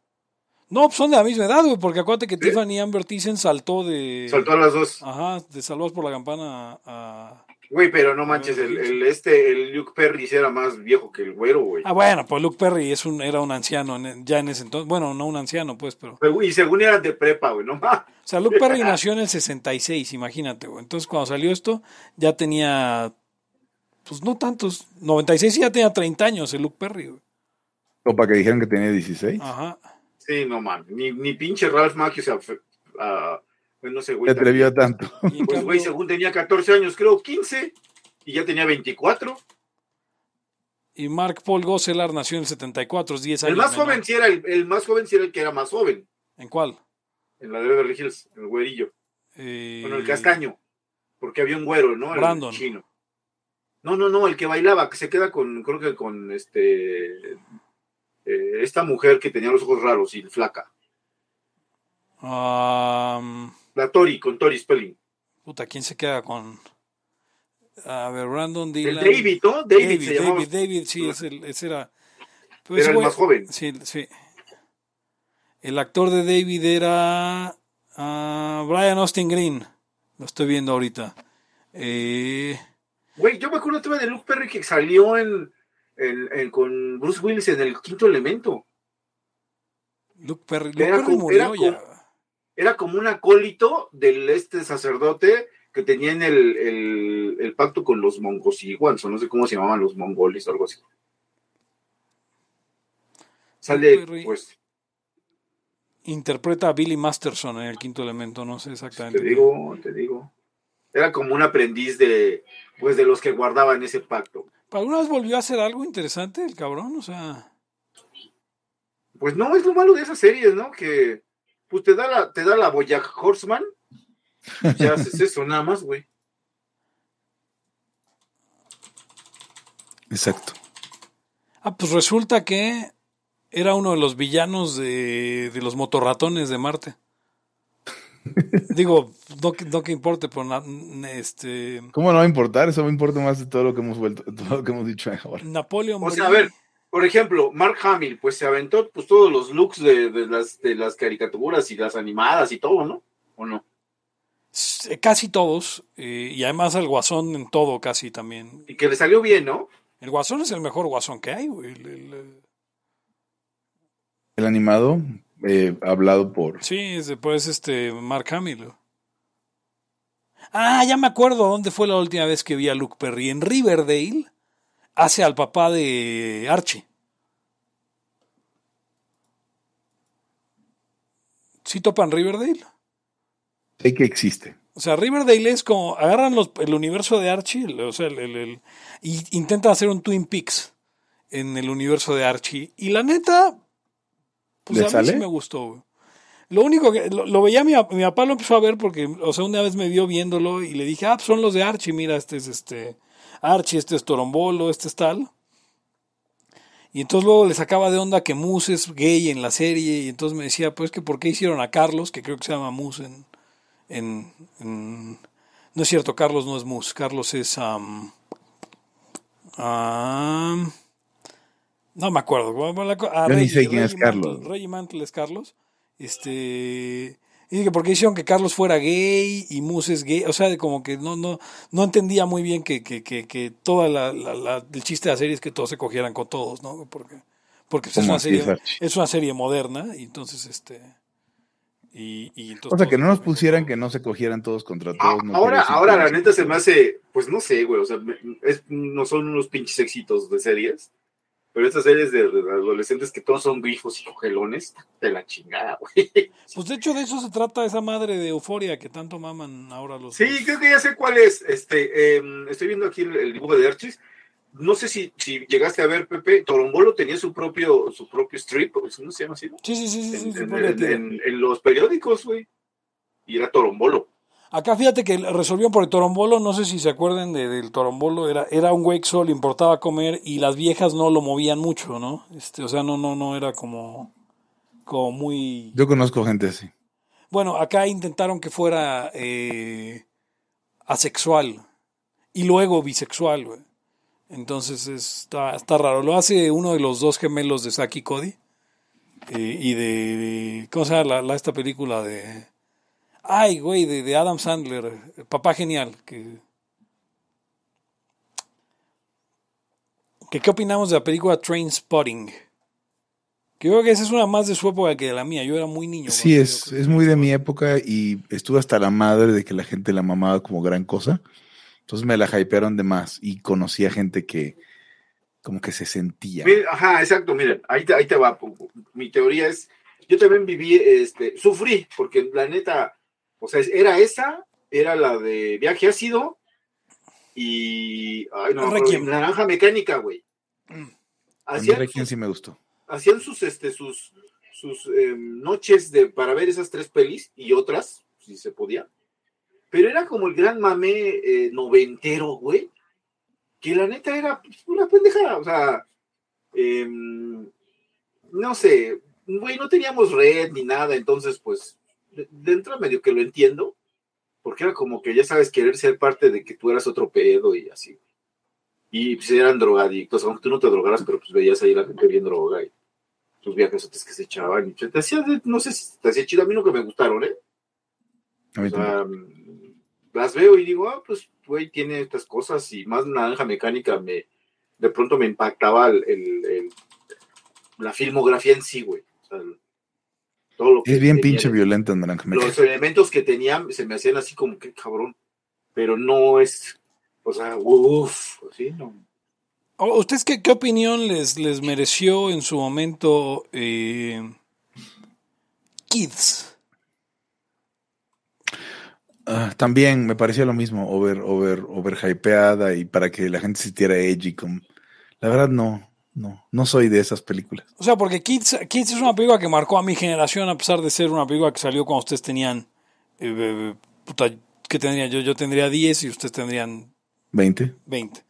No, pues son de la misma edad, güey, porque acuérdate que Tiffany Amber Thyssen saltó de Saltó a las dos. Ajá, de Salvados por la Campana a- Güey, pero no manches, el, el este, el Luke Perry sí era más viejo que el güero, güey. Ah, bueno, pues Luke Perry es un era un anciano en- ya en ese entonces, bueno, no un anciano, pues, pero Y según eran de prepa, güey, no más. o sea, Luke Perry nació en el 66, imagínate, güey. Entonces, cuando salió esto ya tenía pues no tantos, 96 y ya tenía 30 años el Luke Perry, güey. O para que dijeran que tenía 16. Ajá. Sí, no mames. Ni, ni pinche Ralph Macchio se ah, pues no sé, Se güey. atrevió a tanto. Y Pues, güey, según tenía 14 años, creo 15, y ya tenía 24. Y Mark Paul Gosselar nació en el 74, es 10 años. El más menor. joven sí era el, el más joven sí era el que era más joven, ¿En cuál? en la de Beverly Hills, el güerillo. Eh, Bueno, el castaño, porque había un güero, ¿no? El Brandon. chino. No, no, no, el que bailaba, que se queda con, creo que con este, eh, esta mujer que tenía los ojos raros y flaca. am, La Tori, con Tori Spelling. puta, ¿quién se queda con? A ver, Brandon El Dylan. David, ¿no? David, David, se llamaba. David, David, sí, es el- ese era. pero Era ese el güey- más joven. Sí, sí. El actor de David era ah, Brian Austin Green. Lo estoy viendo ahorita. Eh, Güey, yo me acuerdo de Luke Perry que salió en, en- en- con Bruce Willis en el quinto elemento. Luke Perry, Luke Era Perry como- murió ya. Era como un acólito del este sacerdote que tenía en el, el, el pacto con los mongosiguans, o no sé cómo se llamaban los mongoles o algo así. Sale, pues, Interpreta a Billy Masterson en el quinto elemento, no sé exactamente. te digo, te digo. Era como un aprendiz de, pues, de los que guardaban ese pacto. ¿Alguna vez volvió a hacer algo interesante el cabrón? O sea, Pues no, es lo malo de esas series, ¿no? Que pues te da la, te da la Boyack Horseman, ya haces eso nada más, güey. Exacto. ah, pues resulta que era uno de los villanos de, de los motorratones de Marte. Digo, no, que- no que importe, pero na- este, ¿Cómo no va a importar? Eso me importa más de todo lo que hemos vuelto, todo lo que hemos dicho ahora. Napoleon O sea, a ver, por ejemplo, Mark Hamill, pues se aventó pues todos los looks de, de las, de las caricaturas y las animadas y todo, ¿no? ¿O no? s- casi todos, eh, y además el guasón en todo casi también. Y que le salió bien, ¿no? El guasón es el mejor guasón que hay, güey. El- el- el- El animado, eh, hablado por... sí, es después este Mark Hamill. Ah, ya me acuerdo dónde fue la última vez que vi a Luke Perry. En Riverdale hace al papá de Archie. ¿Sí topan Riverdale? Sé que existe. O sea, Riverdale es como agarran los- el universo de Archie, o sea, el, el- el- y intentan hacer un Twin Peaks en el universo de Archie. Y la neta, pues ¿Le a mí sale? sí me gustó. güey. Lo único que lo, lo veía mi, mi papá lo empezó a ver porque, o sea, una vez me vio viéndolo y le dije, ah, pues son los de Archie, mira, este es este Archie, este es Torombolo, este es tal. Y entonces luego le sacaba de onda que Moose es gay en la serie y entonces me decía, pues que por qué hicieron a Carlos, que creo que se llama Moose en, en, en- no es cierto, Carlos no es Moose, Carlos es am, no me acuerdo. Ah, Yo ni sé quién es Mantle- Carlos. Reggie Mantle es Carlos. Este y dije, ¿por qué hicieron que Carlos fuera gay y Moose es gay? O sea, de como que no, no, no entendía muy bien que, que, que, que toda la, la- la- el chiste de la serie es que todos se cogieran con todos, ¿no? Porque, porque pues, es ¿Cómo una serie, es, una serie moderna, y entonces este y, y entonces O sea, que no nos pusieran que no se cogieran todos contra Ah, todos. no ahora, ahora la neta se me hace, pues no sé, güey, o sea, es- no son unos pinches éxitos de series, pero estas series de, adolescentes que todos son grifos y cogelones, de la chingada, güey. Pues de hecho de eso se trata esa madre de euforia que tanto maman ahora los Sí, creo que ya sé cuál es. Este, eh, estoy viendo aquí el, el dibujo de Archie. No sé si, si llegaste a ver, Pepe, Torombolo tenía su propio, su propio strip, ¿o ¿no se llama así? Sí, sí, sí, sí, sí, En, sí, en- ponle en- tiro. en- en los periódicos, güey. Y era Torombolo. Acá fíjate que resolvieron por el torombolo, no sé si se acuerdan de- del torombolo, era, era un güey que solo le importaba comer y las viejas no lo movían mucho, ¿no? Este, o sea, no, no, no era como, como muy... Yo conozco gente así. Bueno, acá intentaron que fuera eh, asexual y luego bisexual, güey. Entonces está, está raro. Lo hace uno de los dos gemelos de Saki Cody eh, y de, de- ¿Cómo se llama la, la- esta película de... Ay, güey, de, de Adam Sandler, eh, Papá Genial. Que, que, ¿Qué opinamos de la película Train Spotting? Que yo creo que esa es una más de su época que de la mía. Yo era muy niño. Sí, es, es muy de mi época y estuve hasta la madre de que la gente la mamaba como gran cosa. Entonces me la hypearon de más y conocí a gente que como que se sentía. Ajá, exacto, miren, ahí te, ahí te va. Mi teoría es, yo también viví, este, sufrí, porque la neta, o sea, era esa, era la de viaje ácido y, ay, no, Requiem. naranja mecánica, güey. Mí Hacían, Requiem sus, sí me gustó. hacían sus, este, sus, sus em, noches de, para ver esas tres pelis y otras, si se podía. Pero era como el gran mame eh, noventero, güey. Que la neta era pues, una pendejada. O sea, em, no sé, güey, no teníamos red ni nada. Entonces, pues, de, de entrada medio que lo entiendo. Porque era como que ya sabes, querer ser parte de que tú eras otro pedo y así. Y pues eran drogadictos, aunque tú no te drogaras, pero pues veías ahí la gente bien droga y sus viajes que se echaban. Y te hacía, no sé si te hacía chido, a mí no que me gustaron, ¿eh? A mí O sea, mm, las veo y digo, ah, pues, güey, tiene estas cosas y más naranja mecánica me, de pronto me impactaba el, el- el- la filmografía en sí, güey. O sea, todo lo que es bien tenía, pinche violenta en Naranja Los elementos que tenía se me hacían así como que cabrón, pero no es, o sea, uff, así no. ¿O- ¿Ustedes qué, qué opinión les, les mereció en su momento eh, Kids? Ah, también me parecía lo mismo, over, over, over hypeada y para que la gente se sintiera edgy. Con... La verdad no, no, no soy de esas películas. O sea, porque Kids, Kids es una película que marcó a mi generación, a pesar de ser una película que salió cuando ustedes tenían. eh, eh, puta, ¿Qué tendría yo? Yo tendría 10 y ustedes tendrían 20. 20.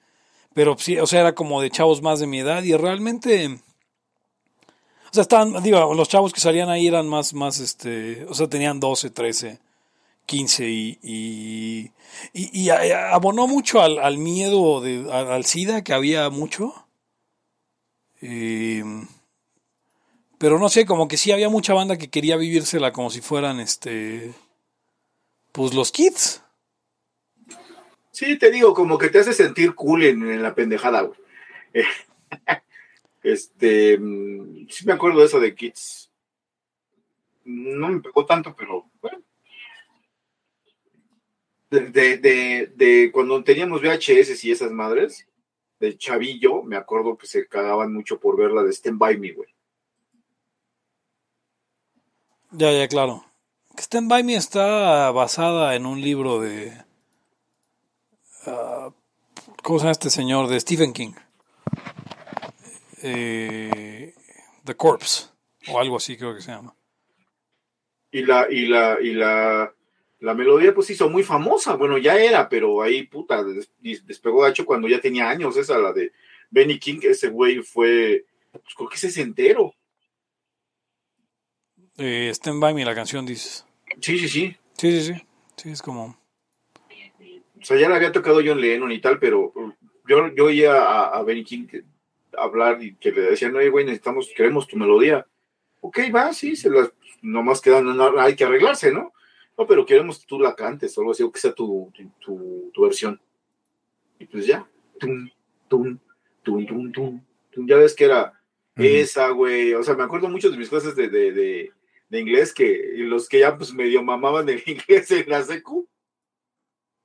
Pero sí, o sea, era como de chavos más de mi edad y realmente. O sea, estaban, digo, los chavos que salían ahí eran más, más, este, o sea, tenían 12, 13. 15 y, y, y- y a- abonó mucho al, al miedo de, al, al SIDA, que había mucho. Eh, pero no sé, como que sí había mucha banda que quería vivírsela como si fueran este. Pues los kids. Sí, te digo, como que te hace sentir cool en, la pendejada, güey. Este, mm, sí me acuerdo de eso de Kids. No me pegó tanto, pero bueno. De, de, de cuando teníamos VHS y esas madres, de chavillo, me acuerdo que se cagaban mucho por ver la de Stand By Me, güey. Ya, ya, claro. Stand By Me está basada en un libro de. ah, ¿Cómo se llama este señor? De Stephen King. Eh, The Corpse. O algo así creo que se llama. Y la, y la, y la, la melodía pues hizo muy famosa. Bueno, ya era, pero ahí, puta, des- des- despegó gacho cuando ya tenía años. Esa, la de Benny King, ese güey fue, pues creo que ese es entero. Eh, Stand By Me, la canción, dices. Sí, sí, sí. Sí, sí, sí. Sí, es como. O sea, ya le había tocado John Lennon y tal, pero yo, yo oía a, a Benny King hablar y que le decían, oye, güey, necesitamos, queremos tu melodía. Ok, va, sí, se las, nomás quedan, hay que arreglarse, ¿no? No, pero queremos que tú la cantes, o algo así, o que sea tu, tu, versión. Y pues ya. Tum, tum, tum, tum, tum, tum. Ya ves que era esa, güey. O sea, me acuerdo mucho de mis clases de, de, de, de inglés que los que ya pues medio mamaban el inglés en la secu.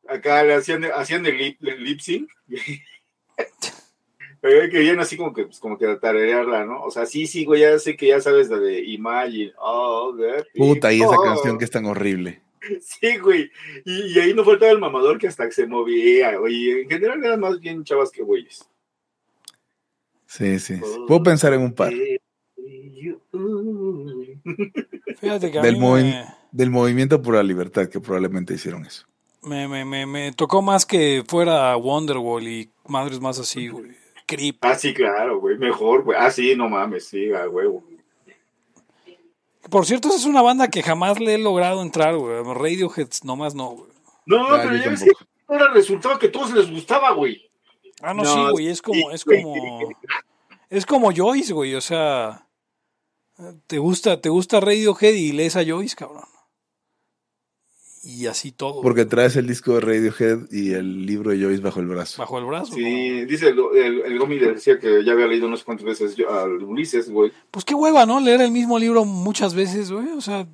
Acá le hacían, hacían el lip, el lip sync. Pero querían así como que, pues, como que tararearla, ¿no? O sea, sí, sí, güey, ya sé que ya sabes la de Imagine. Oh, that Puta, y esa people. canción que es tan horrible. Sí, güey. Y, y ahí no faltaba el mamador que hasta que se movía, güey. En general eran más bien chavas que güeyes. Sí, sí. sí. Puedo pensar en un par. Fíjate que a Del mí movi- me, Del movimiento por la libertad que probablemente hicieron eso. me, me, me, me tocó más que fuera Wonderwall y madres más así, güey. Creep. Ah, sí, claro, güey. Mejor, güey. Ah, sí, no mames, sí, a huevo. Por cierto, esa es una banda que jamás le he logrado entrar, güey. Radiohead nomás no, güey. No, Ah, pero ya ves que ahora resultaba que a todos les gustaba, güey. Ah, no, No, sí, güey, es como, sí, es güey. como, es como Joyce, güey, o sea, te gusta, te gusta Radiohead y lees a Joyce, cabrón. Y así todo, Porque traes el disco de Radiohead y el libro de Joyce bajo el brazo. bajo el brazo. ¿no? Sí, dice el, el, el Gomi le decía que ya había leído unas cuantas veces yo, al Ulises, güey. Pues qué hueva, ¿no? Leer el mismo libro muchas veces, güey, o sea,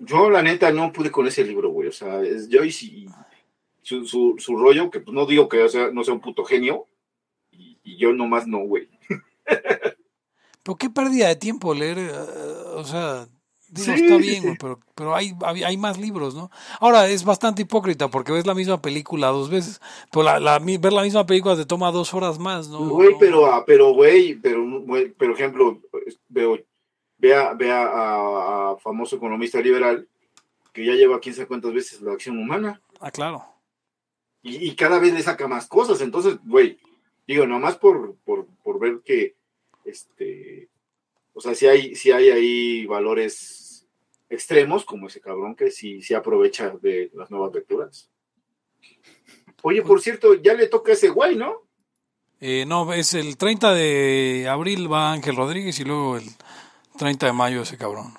Yo, la neta, no pude con ese libro, güey. O sea, es Joyce y su, su, su rollo, que pues no digo que sea, no sea un puto genio. Y, y yo nomás no, güey. pero qué pérdida de tiempo leer, eh, o sea, digo, Sí, está bien, sí. pero, pero hay, hay, más libros, ¿no? Ahora, es bastante hipócrita porque ves la misma película dos veces, pero la, la, ver la misma película te toma dos horas más, ¿no? Güey, No. pero, ah, pero, güey, pero, güey, por ejemplo, veo, vea, vea a, a famoso economista liberal que ya lleva quién sabe cuántas veces la acción humana Ah, claro. y, y cada vez le saca más cosas. Entonces, güey, digo, nomás por, por, por ver que, este, o sea, si hay, si hay ahí valores extremos, como ese cabrón que sí, sí aprovecha de las nuevas lecturas. Oye, por cierto, ya le toca a ese güey, ¿no? Eh, no, es el 30 de abril va Ángel Rodríguez y luego el 30 de mayo ese cabrón.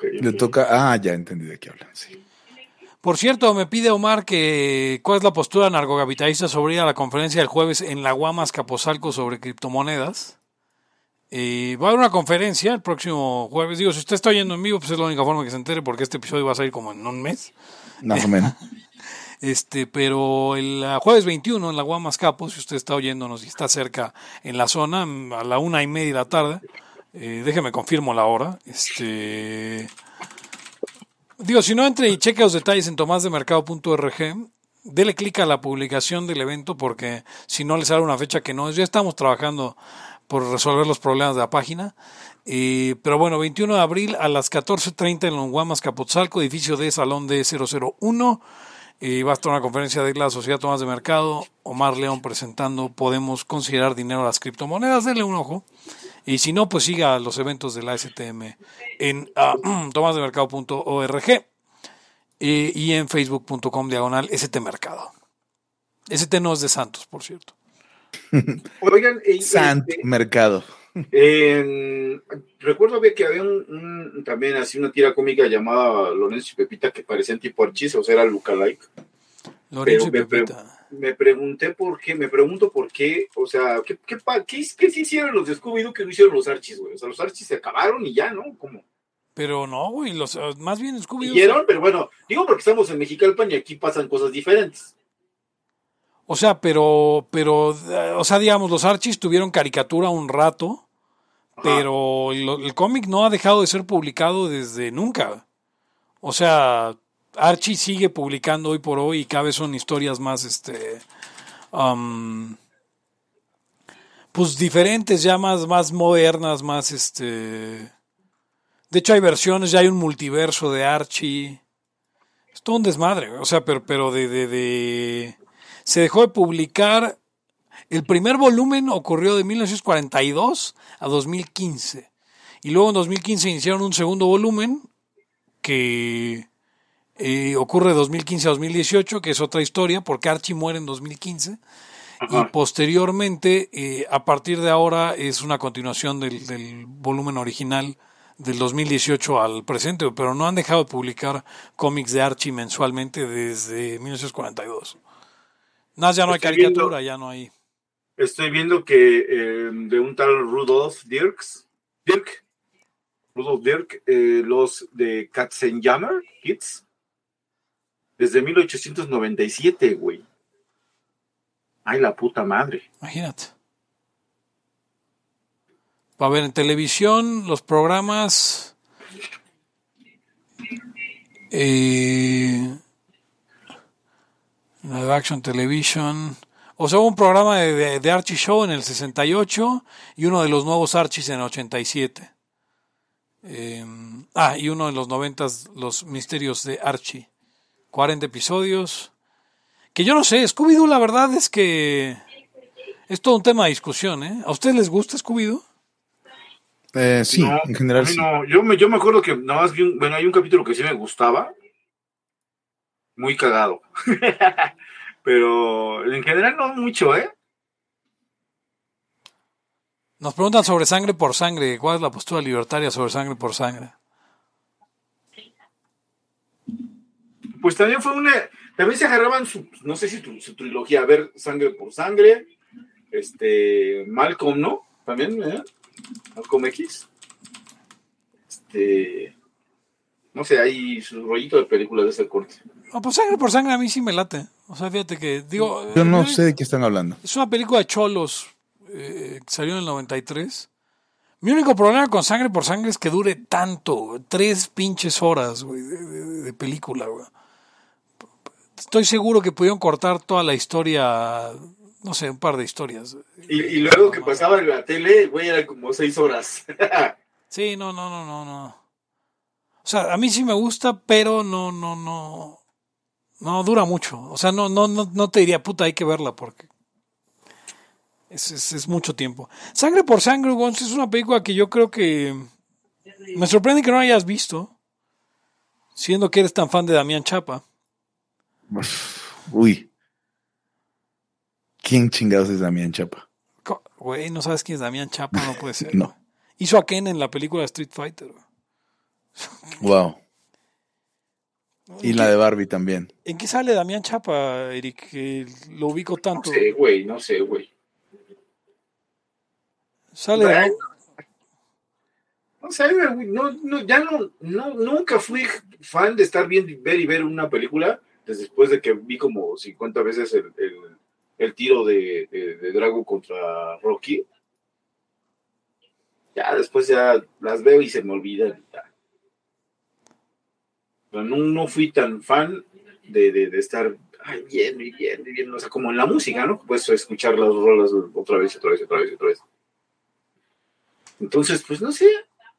Le toca. Ah, ya entendí de qué hablan. Sí. Por cierto, me pide Omar que cuál es la postura narcocapitalista sobre ir a la conferencia del jueves en la Guamas Capozalco sobre criptomonedas. Eh, va a haber una conferencia el próximo jueves. Digo, si usted está oyendo en vivo, pues es la única forma que se entere porque este episodio va a salir como en un mes. Más o menos. Este, pero el jueves 21 en la Guamas Capo, si usted está oyéndonos y está cerca en la zona, a la una y media de la tarde, eh, déjeme confirmo la hora. Este, digo, si no entre y cheque los detalles en tomasdemercado.org, dele clic a la publicación del evento porque si no le sale una fecha que no es, ya estamos trabajando por resolver los problemas de la página. Eh, pero bueno, 21 de abril a las 14.30 en Longuamas, Capotzalco, edificio de Salón D001. Eh, va a estar una conferencia de la Sociedad Tomás de Mercado. Omar León presentando Podemos considerar dinero a las criptomonedas. Denle un ojo. Y si no, pues siga los eventos de la STM en uh, tomasdemercado.org. eh, y en facebook.com diagonal ST Mercado. ST no es de Santos, por cierto. Oigan, eh, Sant este, Mercado. recuerdo que había un, un- también así una tira cómica llamada Lorenzo y Pepita que parecían tipo Archis, o sea, era lookalike. Lorenzo y Pero me pre- Pepita. Me pregunté por qué, me pregunto por qué, o sea, ¿qué, qué, qué, qué sí hicieron los de Scooby-Doo que no hicieron los Archis, güey? O sea, los Archis se acabaron y ya, ¿no? Como Pero no, güey, los, eh, más bien Scooby-Doo. pero bueno, digo porque estamos en Mexicalpan y aquí pasan cosas diferentes. O sea, pero, pero, eh, o sea, digamos, los Archies tuvieron caricatura un rato, Ajá. pero el, el cómic no ha dejado de ser publicado desde nunca. O sea, Archie sigue publicando hoy por hoy y cada vez son historias más, este, am, pues diferentes, ya más, más modernas, más, este, de hecho hay versiones, ya hay un multiverso de Archie. Es todo un desmadre, o sea, pero, pero de, de, de- se dejó de publicar. El primer volumen ocurrió de 1942 a 2015. Y luego en 2015 iniciaron un segundo volumen que eh, ocurre de 2015 a 2018, que es otra historia, porque Archie muere en 2015. Y Ajá. posteriormente, eh, a partir de ahora, es una continuación del, del volumen original del 2018 al presente, pero no han dejado de publicar cómics de Archie mensualmente desde 1942. Nada, ya no hay caricatura, viendo- ya no hay. Estoy viendo que eh, de un tal Rudolf Dirks, Dirk, Rudolf Dirk, eh, los de Katzenjammer Kids, desde 1897, güey. Ay, la puta madre. Imagínate. Va a ver en televisión los programas. Eh, live Action Television. O sea, hubo un programa de, de- de Archie Show en el 68 y uno de los nuevos Archies en el 87. Eh, ah, y uno de los 90, los misterios de Archie. 40 episodios. Que yo no sé, Scooby-Doo la verdad es que es todo un tema de discusión, ¿eh? ¿A ustedes les gusta Scooby-Doo? Eh, sí, No, en general sí. no. Yo, me, yo me acuerdo que nada más vi un, bueno, hay un capítulo que sí me gustaba. Muy cagado. Pero en general no mucho, ¿eh? Nos preguntan sobre sangre por sangre. ¿Cuál es la postura libertaria sobre sangre por sangre? Pues también fue una. También se agarraban su, no sé si tu- su trilogía, a ver, sangre por sangre. Este. Malcolm, ¿no? También, ¿eh? Malcolm X. Este. No sé, hay su rollito de películas de ese corte. No, pues sangre por sangre a mí sí me late. O sea, fíjate que, digo... Yo no eh, sé de qué están hablando. Es una película de cholos eh, que salió en el 93. Mi único problema con Sangre por Sangre es que dure tanto, tres pinches horas güey, de, de- de película. güey. Estoy seguro que pudieron cortar toda la historia, no sé, un par de historias. Y, y luego que pasaba en la tele, güey, eran como seis horas. Sí, no, no, no, no, no. O sea, a mí sí me gusta, pero no, no, no. No dura mucho. O sea, no, no, no, no te diría, puta, hay que verla porque es, es, es mucho tiempo. Sangre por Sangre, Gonz, es una película que yo creo que me sorprende que no hayas visto, siendo que eres tan fan de Damián Chapa. Uy. ¿Quién chingados es Damián Chapa? Güey, no sabes quién es Damián Chapa, no puede ser. No. Hizo a Ken en la película Street Fighter. güey. Wow. Y la de Barbie también. ¿En qué sale Damián Chapa, Eric? Que lo ubico No tanto. sé, güey, no sé, güey. Sale Bueno. No sé, güey, no, no, ya no, no, nunca fui fan de estar bien, ver y ver una película después de que vi como 50 veces el, el- el tiro de, de, de Drago contra Rocky. Ya después ya las veo y se me olvidan. ya. No, no fui tan fan de, de, de estar ay, viendo y viendo y viendo, o sea, como en la música, ¿no? Puedes escuchar las rolas otra vez, otra vez, otra vez, otra vez. Entonces, pues no sé.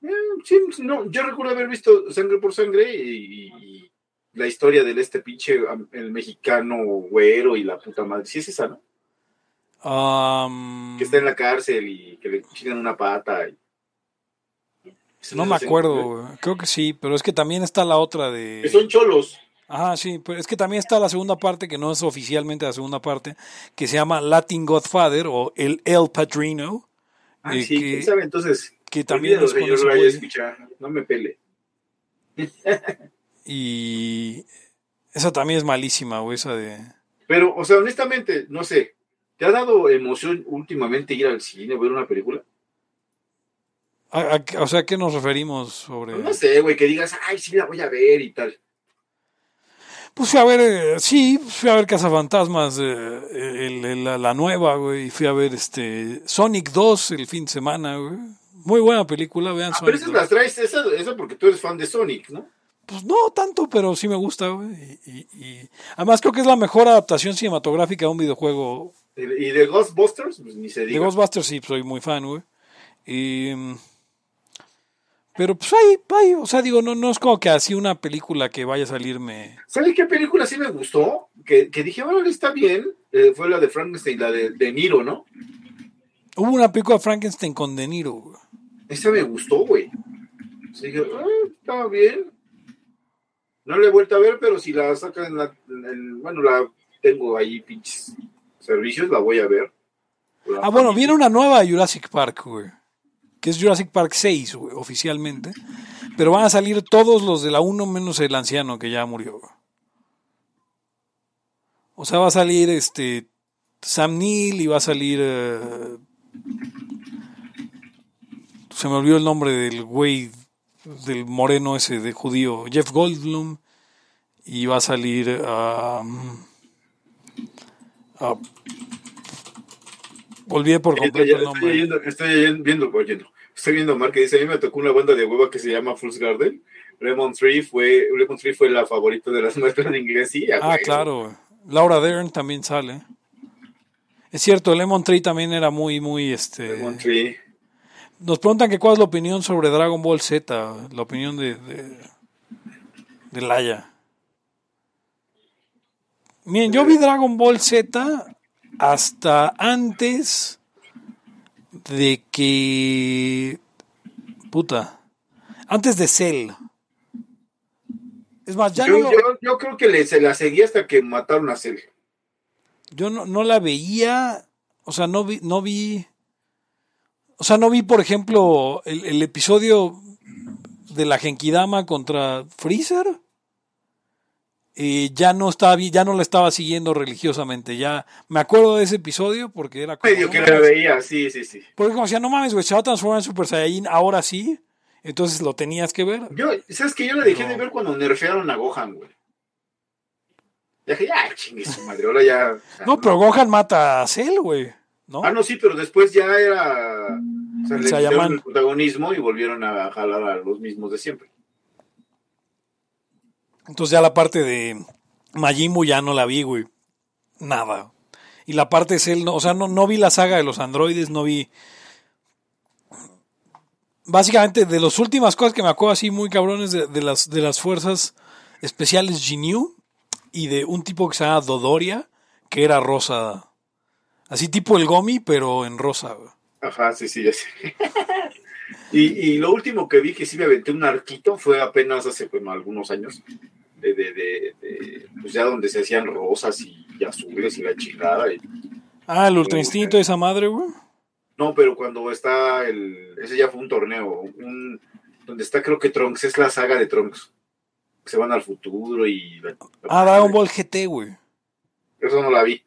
eh, sí, no, yo recuerdo haber visto Sangre por Sangre y, y la historia del este pinche el mexicano güero y la puta madre. Sí es esa, ¿no? Am, Que está en la cárcel y que le chingan una pata. y- no me acuerdo, creo que sí, pero es que también está la otra de... Que son cholos. Ajá, sí, pero es que también está la segunda parte, que no es oficialmente la segunda parte, que se llama Latin Godfather o El El Padrino. Ah, eh, sí, que- quién sabe, entonces. que también es yo lo vaya a escuchar, no me pele. Y esa también es malísima, güey, esa de... Pero, o sea, honestamente, no sé, ¿te ha dado emoción últimamente ir al cine, ver una película? A- a- o sea, ¿a qué nos referimos sobre...? No sé, güey, que digas, ay, sí, la voy a ver y tal. Pues fui a ver, eh, sí, fui a ver Cazafantasmas, eh, el- el- la, la nueva, güey, y fui a ver este Sonic 2 el fin de semana, güey. Muy buena película, vean Ah, pero Sonic esas 2. las traes, esa, esa porque tú eres fan de Sonic, ¿no? Pues no tanto, pero sí me gusta, güey. Y, y- y- además creo que es la mejor adaptación cinematográfica de un videojuego. Y de Ghostbusters, pues ni se De diga. Ghostbusters sí, soy muy fan, güey. Y, mm, pero pues ahí, ahí, o sea, digo, no, no es como que así una película que vaya a salirme... ¿Sabes qué película sí me gustó? Que, que dije, bueno, está bien. Eh, fue la de Frankenstein, la de, de Niro, ¿no? Hubo una película de Frankenstein con De Niro, güey. Esa me gustó, güey. Así dije, ah, está bien. No la he vuelto a ver, pero si la sacan en la. en bueno, la tengo ahí, pinches servicios, la voy a ver. La Ah, bueno, viene una nueva Jurassic Park, güey. Que es Jurassic Park 6, güey, oficialmente. Pero van a salir todos los de la 1 menos el anciano que ya murió, güey. O sea, va a salir este Sam Neill y va a salir... eh, se me olvidó el nombre del güey, del moreno ese de judío, Jeff Goldblum. Y va a salir... ah, ah, olvidé por Estoy, completo el estoy nombre. viendo, estoy viendo, oyendo. Estoy viendo Mark que dice, a mí me tocó una banda de hueva que se llama Fool's Garden. Lemon Tree fue, Lemon Tree fue la favorita de las maestras de inglés, sí. Ah, claro. Laura Dern también sale. Es cierto, Lemon Tree también era muy, muy, este... Lemon Tree. Nos preguntan que cuál es la opinión sobre Dragon Ball Z, la opinión de, de, de Laia. Miren, yo vi Dragon Ball Z hasta antes de que... Puta. Antes de Cell. Es más, ya Yo, no, lo- yo, yo creo que le, se la seguí hasta que mataron a Cell. yo no, no la veía, o sea, no vi, no vi, o sea, no vi, por ejemplo, el, el episodio de la Genkidama contra Freezer. Eh, ya no estaba, ya no la estaba siguiendo religiosamente. Ya me acuerdo de ese episodio porque era como, Medio que la veía, sí, sí, sí. porque como decía, no mames, güey, se va a transformar en Super Saiyajin ahora sí. Entonces lo tenías que ver. Yo, ¿sabes que Yo la dejé No. de ver cuando nerfearon a Gohan, güey. Ya dije, ya, chingue su madre, ahora ya. o sea, No, pero Gohan mata a Cell, güey. ¿No? Ah, no, sí, pero después ya era. O sea, le el protagonismo y volvieron a jalar a los mismos de siempre. Entonces ya la parte de Majin Buu ya no la vi, güey. Nada. Y la parte de Cell, no, o sea, no, no vi la saga de los androides, no vi... Básicamente, de las últimas cosas que me acuerdo así muy cabrones de, de las, de las fuerzas especiales Ginyu y de un tipo que se llama Dodoria, que era rosa. Así tipo el Gomi, pero en rosa. güey. Ajá, sí, sí, ya sé. y, y lo último que vi que sí me aventé un arquito fue apenas hace bueno, algunos años. De, de, pues ya donde se hacían rosas y, y azules y la chingada. y- Ah, el Ultra Instinto de esa madre, güey. No, pero cuando está el. Ese ya fue un torneo. Un, donde está, creo que Trunks, es la saga de Trunks. Se van al futuro y. la- Ah, Dragon Ball GT, güey. Eso no la vi.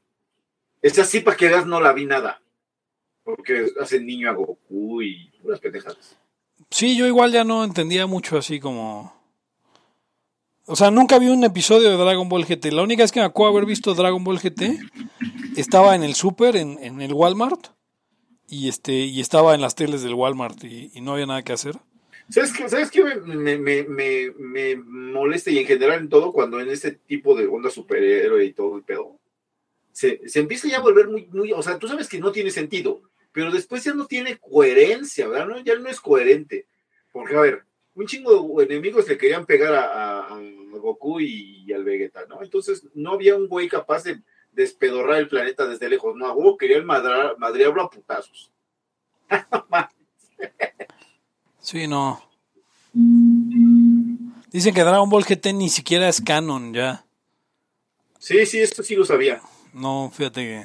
Esa sí, para que veas, no la vi nada. Porque hacen niño a Goku y unas pendejadas. Sí, yo igual ya no entendía mucho así como... O sea, nunca vi un episodio de Dragon Ball GT. La única vez que me acuerdo haber visto Dragon Ball GT estaba en el super, en, en el Walmart. Y este y estaba en las teles del Walmart y, no había nada que hacer. ¿Sabes qué, ¿sabes qué me, me, me, me, me molesta y en general en todo cuando en este tipo de onda superhéroe y todo el pedo? Se, se empieza ya a volver muy, muy, o sea, tú sabes que no tiene sentido, pero después ya no tiene coherencia, ¿verdad? No, ya no es coherente. Porque, a ver, un chingo de enemigos le querían pegar a, a- a Goku y, al Vegeta, ¿no? Entonces no había un güey capaz de despedorrar el planeta desde lejos, no, a huevo querían madrar, madrearlo a putazos. Sí, no. Dicen que Dragon Ball GT ni siquiera es canon ya. Sí, sí, esto sí lo sabía. No, fíjate que.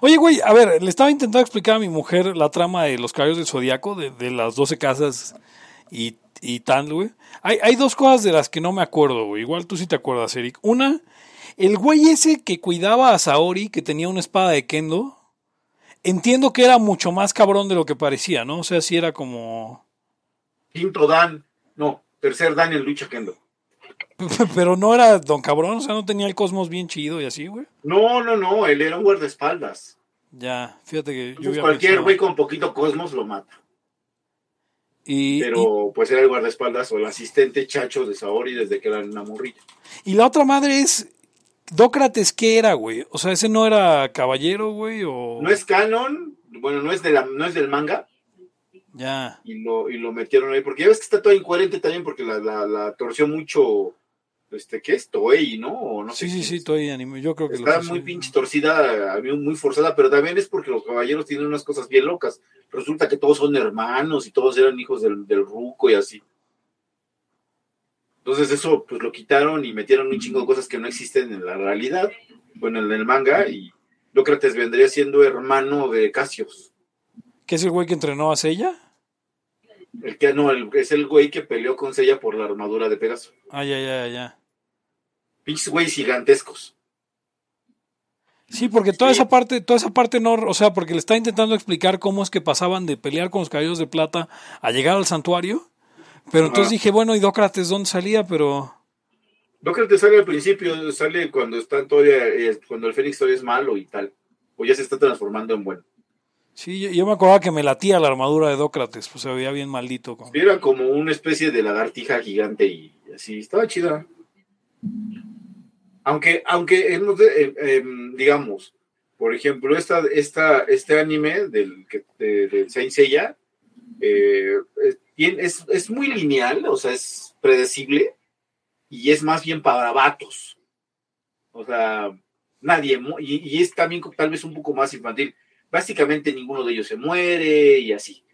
Oye, güey, a ver, le estaba intentando explicar a mi mujer la trama de los caballos del zodiaco, de, de las 12 casas y, y tal, güey. Hay, hay dos cosas de las que no me acuerdo, güey. Igual tú sí te acuerdas, Eric. Una, el güey ese que cuidaba a Saori, que tenía una espada de Kendo, entiendo que era mucho más cabrón de lo que parecía, ¿no? O sea, sí era como. Quinto Dan, no, tercer Dan en lucha Kendo. Pero no era don cabrón, o sea, no tenía el cosmos bien chido y así, güey. No, no, no, él era un guardaespaldas. Ya, fíjate que Entonces, cualquier güey con poquito cosmos lo mata. Y, Pero pues era el guardaespaldas o el asistente chacho de Saori desde que era una morrilla. y, y la otra madre es. Dócrates, ¿qué era, güey? O sea, ese no era caballero, güey, o. No es canon, bueno, no es, de la, no es del manga, Ya. y lo, y lo metieron ahí, porque ya ves que está todo incoherente también, porque la, la, la torció mucho, este, ¿qué es? Toei, ¿no? O no sé Sí, sí, sí, estoy anime. Yo creo que lo Está hizo, muy pinche torcida, a mí muy forzada, pero también es porque los caballeros tienen unas cosas bien locas. Resulta que todos son hermanos y todos eran hijos del, del ruco y así. Entonces eso pues lo quitaron y metieron un chingo de cosas que no existen en la realidad, bueno, en el manga, y Lócrates vendría siendo hermano de Casios. ¿Qué es el güey que entrenó a Sella? El que no, el- es el güey que peleó con Sella por la armadura de Pegaso. Ah, ya, ya, ya. Pinches güeyes gigantescos. Sí, porque toda Sí. esa parte, toda esa parte no, o sea, porque le está intentando explicar cómo es que pasaban de pelear con los caballeros de plata a llegar al santuario. Pero entonces dije, bueno, ¿y Dócrates dónde salía? Pero Lócrates sale al principio, sale cuando está todavía, eh, cuando el Fénix todavía es malo y tal. O ya se está transformando en bueno. sí, yo, yo me acordaba que me latía la armadura de Dócrates, pues se veía bien maldito. Era como una especie de lagartija gigante y así, estaba chida. Aunque, aunque eh, em, digamos, por ejemplo, esta, esta, este anime del, que, de, de Saint Seiya eh, es, es, muy lineal, o sea, es predecible y es más bien para vatos. O sea, nadie, y es también tal vez un poco más infantil. Básicamente ninguno de ellos se muere y así.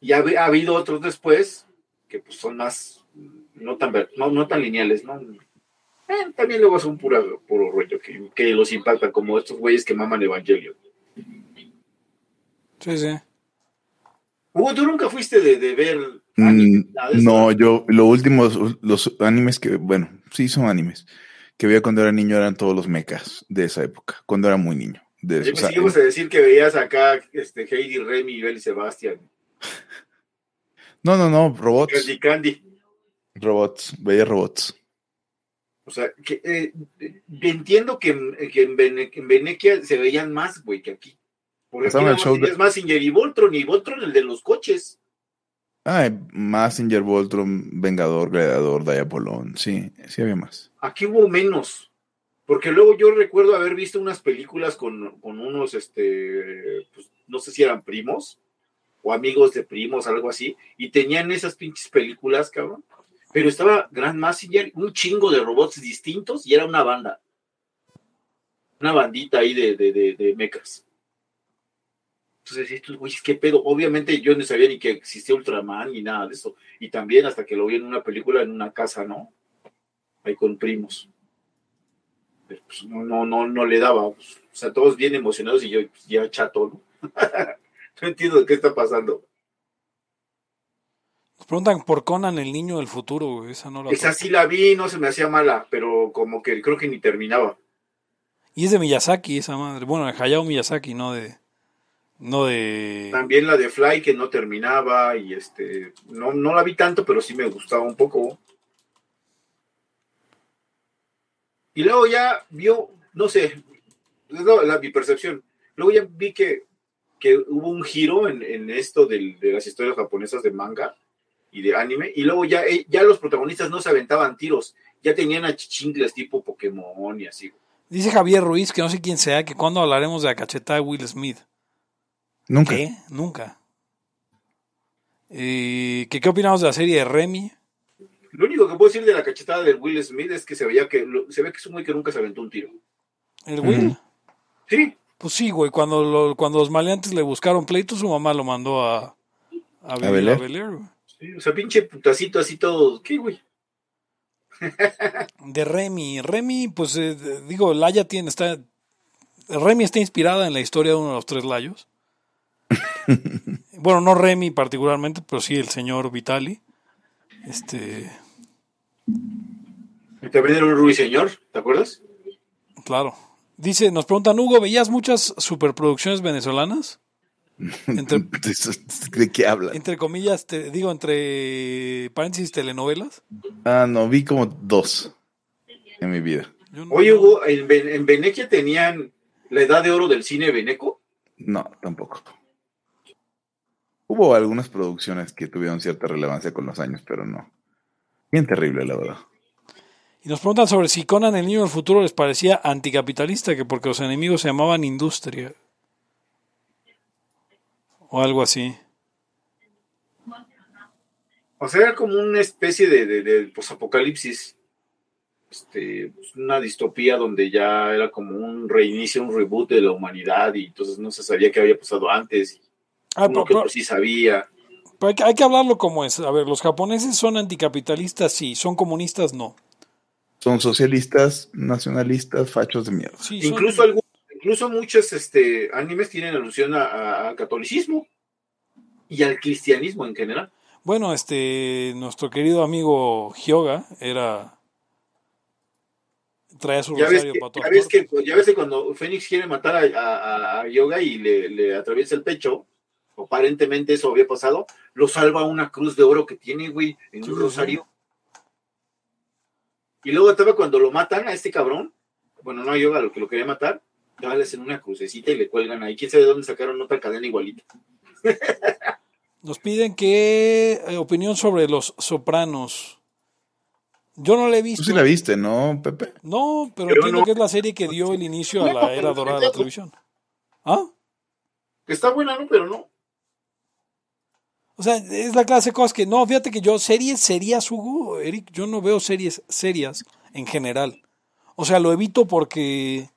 Y ha, ha habido otros después que pues son más no tan ver- no, no tan lineales, ¿no? Eh, también luego son pura, puro rollo que, que los impactan, como estos güeyes que maman Evangelio. Sí, sí. Hugo, tú nunca fuiste de, de ver Mm, anime, no, yo, lo último, los animes que, bueno, sí son animes, que veía cuando era niño eran todos los mechas de esa época, cuando era muy niño. De, a decir que veías acá este, Heidi, Remy, Bel y Sebastián. no, no, no, robots, Candy Candy. Robots, veía robots. O sea, que, eh, entiendo que, en- que en, Vene- en Venecia se veían más, güey, que aquí. Porque aquí el más show de- tenías Mazinger y Voltron, y Voltron el de los coches. Ah, Massinger, Voltron, Vengador, Gladiador, Diapolón, sí, sí había más. Aquí hubo menos. Porque luego yo recuerdo haber visto unas películas con, con unos, este, pues, no sé si eran primos o amigos de primos, algo así, y tenían esas pinches películas, cabrón. Pero estaba Grand Massinger, un chingo de robots distintos y era una banda. Una bandita ahí de, de, de, de mechas. Entonces, estos güeyes, ¿qué pedo? Obviamente yo no sabía ni que existía Ultraman ni nada de eso. Y también hasta que lo vi en una película en una casa, ¿no? Ahí con primos. Pues, no, no, no, no le daba. o sea, todos bien emocionados y yo pues, ya chato, ¿no? no entiendo qué está pasando. Nos preguntan por Conan, el niño del futuro, güey. Esa no la Esa sí la vi, no se me hacía mala, pero como que creo que ni terminaba. Y es de Miyazaki, esa madre. Bueno, de Hayao Miyazaki, no de. No de. También la de Fly que no terminaba y este, no, no la vi tanto, pero sí me gustaba un poco. Y luego ya vio, no sé, la, la- mi percepción. Luego ya vi que, que hubo un giro en, en esto del- de las historias japonesas de manga y de anime, y luego ya, eh, ya los protagonistas no se aventaban tiros, ya tenían achichincles tipo Pokémon y así. Dice Javier Ruiz, que no sé quién sea, que cuando hablaremos de la cachetada de Will Smith. Nunca. ¿Qué? Nunca. Eh, ¿qué, ¿Qué opinamos de la serie de Remy? Lo único que puedo decir de la cachetada del Will Smith es que se veía que lo- se ve que es un güey que nunca se aventó un tiro. ¿El Will? Sí, Pues sí, güey. Cuando, lo- cuando los maleantes le buscaron pleito, su mamá lo mandó a, a, a Bel Air, güey. Sí, o sea, pinche putacito así todo. ¿Qué, güey? De Remy. Remy, pues eh, digo, Laya tiene, está. Remy está inspirada en la historia de uno de los tres Layos. bueno, no Remy particularmente, pero sí el señor Vitali. Este. También era un ruiseñor, ¿te acuerdas? Claro. Dice, nos preguntan, Hugo, ¿veías muchas superproducciones venezolanas? Entre, ¿De qué hablan? entre comillas, te digo, entre paréntesis, telenovelas. Ah, no, vi como dos en mi vida. No- Oye, Hugo, ¿en, Ven- en Venecia tenían la edad de oro del cine veneco? No, tampoco. Hubo algunas producciones que tuvieron cierta relevancia con los años, pero no. Bien terrible, la verdad. Y nos preguntan sobre si Conan el niño del futuro les parecía anticapitalista, que porque los enemigos se llamaban industria. O algo así. O sea, era como una especie de, de, de posapocalipsis. Este, una distopía donde ya era como un reinicio, un reboot de la humanidad y entonces no se sabía qué había pasado antes. Y Ah, uno pero, que pero- sí sabía. pero hay, que, hay que hablarlo como es. A ver, los japoneses son anticapitalistas, sí. Son comunistas, no. Son socialistas, nacionalistas, fachos de mierda. Sí, son- Incluso algún- incluso muchos este, animes tienen alusión al catolicismo y al cristianismo en general. Bueno, este, nuestro querido amigo Hyoga era... Traía su Ya ves, rosario que, para ya, todas ves que, ya ves que cuando Fénix quiere matar a, a- a Yoga y le, le atraviesa el pecho, aparentemente eso había pasado, lo salva una cruz de oro que tiene, güey, en Sí, un sí, rosario. Y luego estaba cuando lo matan a este cabrón, bueno, no a Yoga, lo que lo quería matar, ya le hacen una crucecita y le cuelgan ahí. ¿Quién sabe de dónde sacaron otra cadena igualita? Nos piden que eh, opinión sobre los sopranos. Yo no la he Tú visto. sí la viste, ¿no, Pepe? No, pero Yo entiendo no. que es la serie que dio el inicio a la era dorada de la televisión. ¿Ah? Está buena, ¿no? Pero no. O sea, es la clase de cosas que no, fíjate que yo series serias, Hugo, Eric, yo no veo series serias en general. O sea, lo evito porque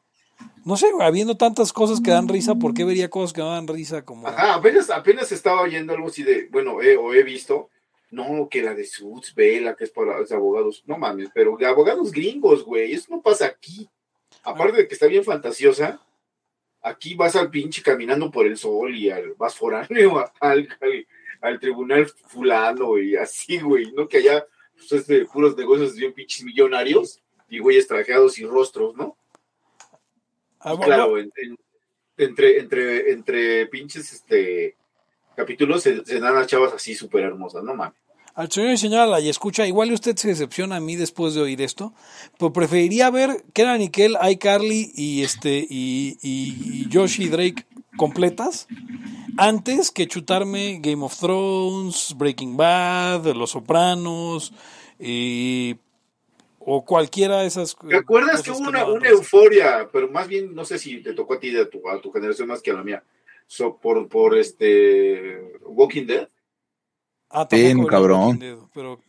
no sé, habiendo tantas cosas que dan risa, ¿por qué vería cosas que no dan risa como Ajá, apenas, apenas estaba oyendo algo así de, bueno, he, o he visto, no, que la de Suits, Vela, que es para los abogados, no mames, pero de abogados gringos, güey, eso no pasa aquí. Aparte de que está bien fantasiosa, aquí vas al pinche caminando por el sol y al, vas foráneo al, al, al tribunal fulano y así, güey, no que allá pues, es de puros negocios bien pinches millonarios y güeyes trajeados y rostros, ¿no? Ah, bueno, claro, en- en- entre, entre, entre pinches este capítulos se, se dan a chavas así súper hermosas, no mames. Al señor y señora y escucha, igual usted se decepciona a mí después de oír esto, pero preferiría ver Kenan Nickel, iCarly y este y, y, y Josh y Drake completas antes que chutarme Game of Thrones, Breaking Bad, Los Sopranos y o cualquiera de esas. ¿Te acuerdas que cosas hubo una, una euforia, pero más bien no sé si te tocó a ti de tu, a tu generación más que a la mía, so, por, por este Walking Dead? Ah, Sí, tampoco vería cabrón. Dead, pero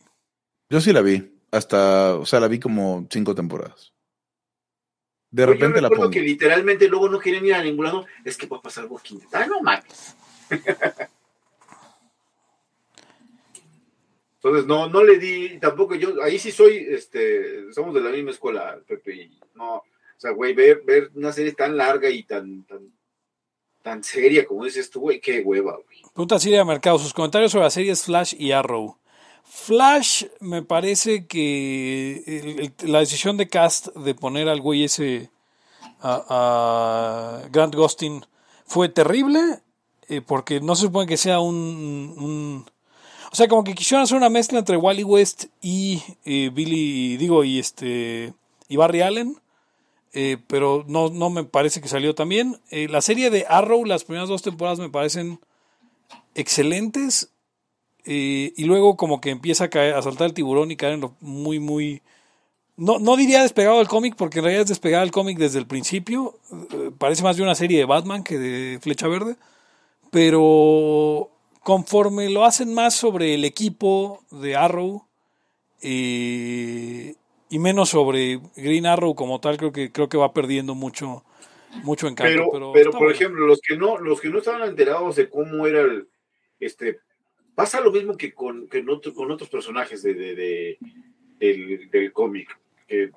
Yo sí la vi. Hasta, o sea, la vi como cinco temporadas. De Yo repente la recuerdo pongo. que literalmente luego no querían ir a ningún lado, es que va a pasar Walking Dead. Ah, no mames. Entonces no, no le di, tampoco yo, ahí sí soy, este, somos de la misma escuela, Pepe, y no, o sea, güey, ver, ver una serie tan larga y tan, tan, tan seria como dices tú, güey, qué hueva, güey. Pregunta Silvia Mercado, sus comentarios sobre las series Flash y Arrow. Flash me parece que la decisión de cast de poner al güey ese a, a Grant Gustin fue terrible eh, porque no se supone que sea un- o sea como que quisieron hacer una mezcla entre Wally West y eh, Billy digo y este y Barry Allen eh, pero no, no me parece que salió tan bien. Eh, la serie de Arrow, las primeras dos temporadas me parecen excelentes. y luego como que empieza a saltar el tiburón y caer en lo muy, muy... No, no diría despegado del cómic, porque en realidad es despegado del cómic desde el principio. Parece más de una serie de Batman que de Flecha Verde. Pero conforme lo hacen más sobre el equipo de Arrow eh, y menos sobre Green Arrow como tal, creo que, creo que va perdiendo mucho, mucho encanto. Pero, Pero, pero, por ejemplo, los que no, los que no estaban enterados de cómo era el, este, pasa lo mismo que con, que con otros personajes de, de, del, cómic. Que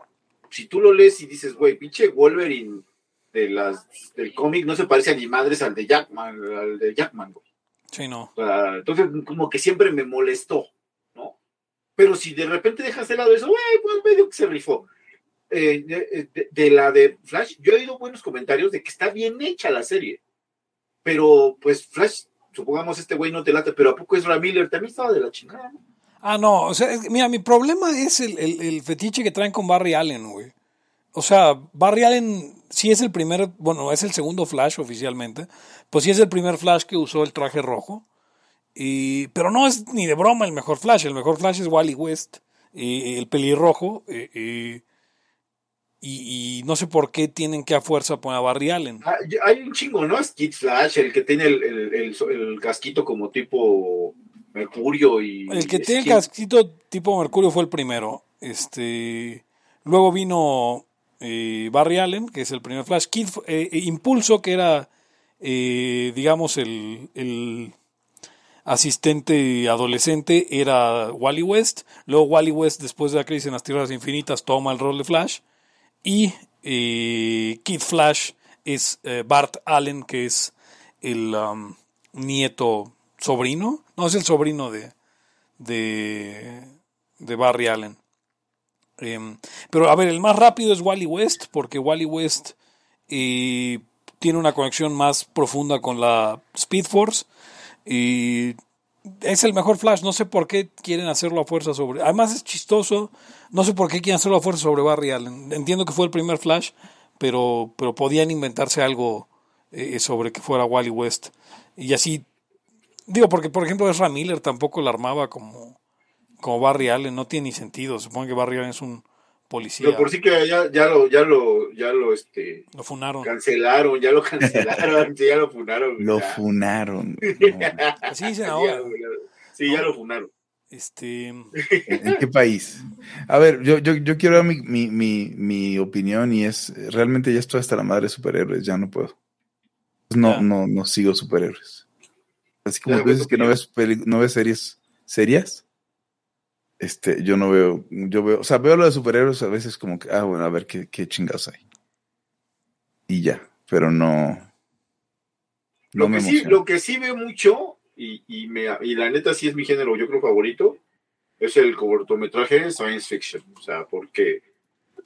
si tú lo lees y dices, güey, pinche Wolverine de las, del cómic no se parece a ni madres al de Jackman, al de Jackman, Sí, no. entonces, como que siempre me molestó, ¿no? Pero si de repente dejas de lado eso, güey, pues medio que se rifó. Eh, de, de, la de Flash, yo he oído buenos comentarios de que está bien hecha la serie. Pero, pues, Flash supongamos este güey no te late, pero ¿a poco es Miller? También estaba de la chingada, Ah, no, o sea, mira, mi problema es el, fetiche que traen con Barry Allen, güey. O sea, Barry Allen sí es el primer, bueno, es el segundo Flash oficialmente, pues sí es el primer Flash que usó el traje rojo, y, pero no es ni de broma el mejor Flash, el mejor Flash es Wally West, y, el pelirrojo, y, y, no sé por qué tienen que a fuerza poner a Barry Allen. Ah, hay un chingo, ¿no? Es Kid Flash, el que tiene el, casquito como tipo Mercurio y... El que tiene el casquito tipo Mercurio fue el primero. Este, luego vino eh, Barry Allen, que es el primer Flash. Kid, eh, eh, Impulso, que era, digamos, el, el asistente adolescente, era Wally West. Luego Wally West, después de la crisis en las Tierras Infinitas, toma el rol de Flash y Kid Flash es Bart Allen, que es el um, nieto sobrino, no es el sobrino de, de Barry Allen. Em, pero a ver, el más rápido es Wally West, porque Wally West eh, tiene una conexión más profunda con la Speed Force y es el mejor Flash. No sé por qué quieren hacerlo a fuerza sobre. Además es chistoso no sé por qué quieren hacerlo a fuerza sobre Barry Allen. Entiendo que fue el primer Flash, pero, pero podían inventarse algo eh, sobre que fuera Wally West. Y así, digo, porque por ejemplo Ezra Miller tampoco la armaba como, como Barry Allen, no tiene ni sentido. Supongo que Barry Allen es un policía. Pero por sí que ya, ya lo, ya lo, ya lo, este, lo funaron. Cancelaron, ya lo cancelaron, ya lo funaron. Lo funaron. Así dicen ahora. Sí, ya lo funaron. Este... ¿En, qué país? A ver, yo, yo, yo quiero dar mi, mi, mi, mi, opinión y es, realmente ya estoy hasta la madre de superhéroes, ya no puedo. No, no, no sigo superhéroes. Así como tú dices que no ves, no ves series serias, este, yo no veo, yo veo, o sea, veo lo de superhéroes a veces como que, ah, bueno, a ver qué, qué chingados hay. Y ya, pero no. lo, que sí, lo que sí veo mucho y, y, me, y la neta sí es mi género, yo creo, favorito, es el cortometraje science fiction, o sea, porque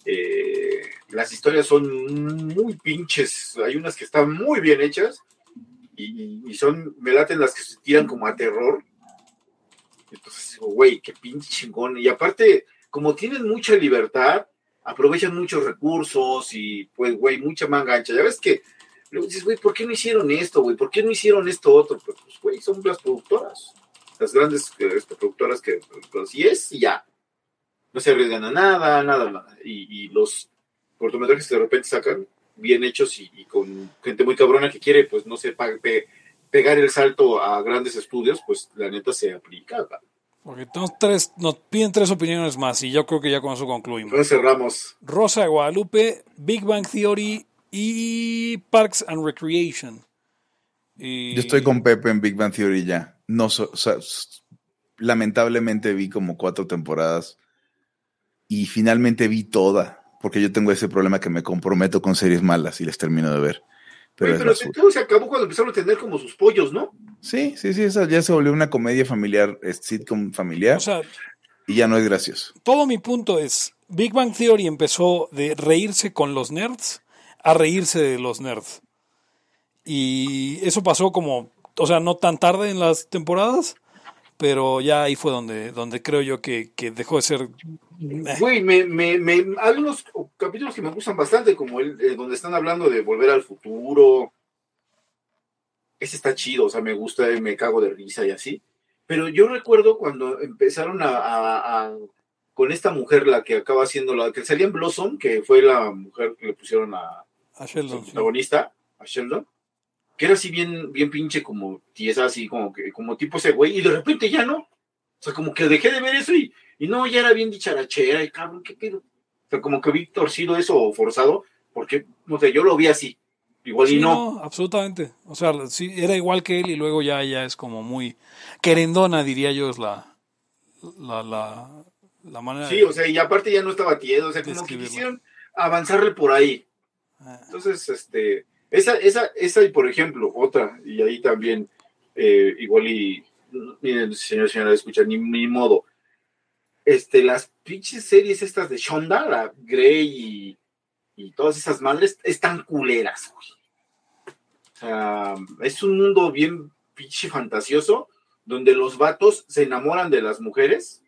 eh, las historias son muy pinches, hay unas que están muy bien hechas y, y, son, me laten las que se tiran como a terror. Entonces digo, güey, qué pinche chingón. Y aparte, como tienen mucha libertad, aprovechan muchos recursos y pues, güey, mucha manga ancha. Ya ves que Luego dices, güey, ¿por qué no hicieron esto, güey? ¿Por qué no hicieron esto otro? Pues, güey, son las productoras. Las grandes este, productoras que, pues, y es, y ya. No se arriesgan a nada, nada, nada. Y, los cortometrajes de repente sacan bien hechos y, con gente muy cabrona que quiere, pues, no sé, pegar el salto a grandes estudios, pues, la neta se aplica, Porque entonces tres, nos piden tres opiniones más y yo creo que ya con eso concluimos. Entonces cerramos. Rosa de Guadalupe, Big Bang Theory y Parks and Recreation. Yo estoy con Pepe en Big Bang Theory ya. No, lamentablemente vi como cuatro temporadas y finalmente vi toda, porque yo tengo ese problema que me comprometo con series malas y les termino de ver. Pero, pero todo se acabó cuando empezaron a tener como sus pollos, ¿no? Sí, sí, sí, esa ya se volvió una comedia familiar, sitcom familiar. O sea, y ya no es gracioso. Todo mi punto es, Big Bang Theory empezó de reírse con los nerds a reírse de los nerds. Y eso pasó como, o sea, no tan tarde en las temporadas, pero ya ahí fue donde, donde creo yo que, dejó de ser. Eh. Güey, me, me, me, hay unos capítulos que me gustan bastante, como el eh, donde están hablando de volver al futuro. Ese está chido, o sea, me gusta, me cago de risa y así. Pero yo recuerdo cuando empezaron a, con esta mujer, la que acaba siendo la que salía en Blossom, que fue la mujer que le pusieron a, a Sheldon. protagonista, a Sheldon, que era así bien, bien pinche como tiesa, así como que, como tipo ese güey, y de repente ya no. O sea, como que dejé de ver eso y, y no, ya era bien dicharachera, y cabrón, qué pedo. O sea, como que vi torcido eso o forzado, porque, no sé, yo lo vi así. igual y no. no, absolutamente. O sea, sí, era igual que él y luego ya, ya es como muy querendona, diría yo, es la, la, la, la manera. Sí, de- o sea, y aparte ya no estaba tiedo, o sea, como que quisieron avanzarle por ahí. Ah, Entonces, este, esa, esa, esa, y por ejemplo, otra, y ahí también, eh, igual y, miren, señor, señora, escucha, ni, ni modo. Este, las pinches series estas de Shonda, la Grey y, y todas esas madres, están culeras, güey. O sea, es un mundo bien pinche fantasioso, donde los vatos se enamoran de las mujeres,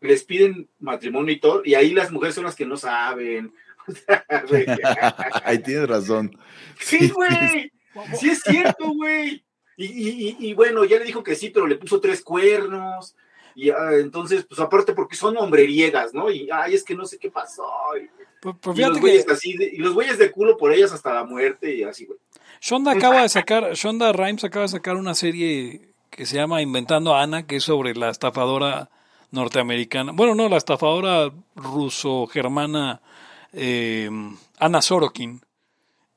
les piden matrimonio y todo, y ahí las mujeres son las que no saben. Ahí tienes razón. Sí, güey. Sí es cierto, güey. Y, y, y- y bueno, ya le dijo que sí, pero le puso tres cuernos. Y ah, entonces, pues aparte porque son hombreriegas, ¿no? Y ay, es que no sé qué pasó. Y, Pues, pues y los güeyes que así, de- y los güeyes de culo por ellas hasta la muerte y así, güey. Shonda acaba de sacar, Shonda Rhimes acaba de sacar una serie que se llama Inventando a Ana, que es sobre la estafadora norteamericana. Bueno, no, la estafadora ruso-germana eh, Ana Sorokin.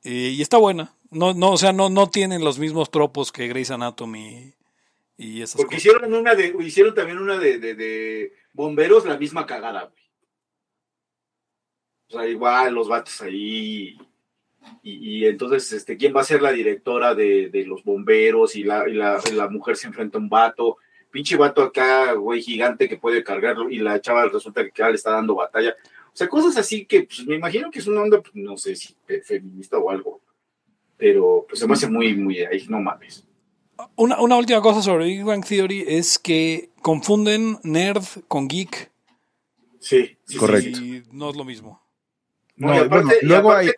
Eh, y está buena. No, no, o sea, no, no tienen los mismos tropos que Grey's Anatomy y esas Porque cosas. hicieron una de, hicieron también una de, de, de bomberos, la misma cagada, güey. O sea, igual los vatos ahí. Y, y entonces, este, ¿quién va a ser la directora de, de los bomberos? Y la, y la, la mujer se enfrenta a un vato. Pinche vato acá, güey, gigante que puede cargarlo. Y la chava resulta que le está dando batalla. O sea, cosas así que pues, me imagino que es una onda, pues, no sé si fe- feminista o algo. Pero pues se me hace muy, muy ahí, no mames. Una, una última cosa sobre Big Bang Theory es que confunden nerd con geek. Sí, sí, Correcto. Y no es lo mismo. No, y aparte- bueno, y luego aparte-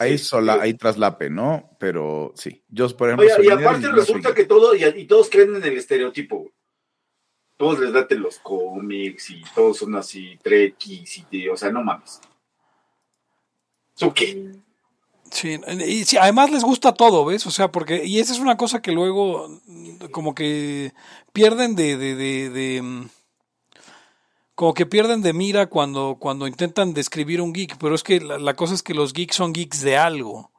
hay, hay sola, hay traslape, ¿no? Pero sí. Yo, por ejemplo, Oye, soy y aparte resulta que todo, y, y todos creen en el estereotipo. Todos les daten los cómics y todos son así, trekkies y, de- o sea, no mames. ¿Eso qué? Sí, y sí, además les gusta todo, ¿ves? O sea, porque, y esa es una cosa que luego como que pierden de, de, de, de, mm, como que pierden de mira cuando, cuando intentan describir un geek, pero es que la, la cosa es que los geeks son geeks de algo.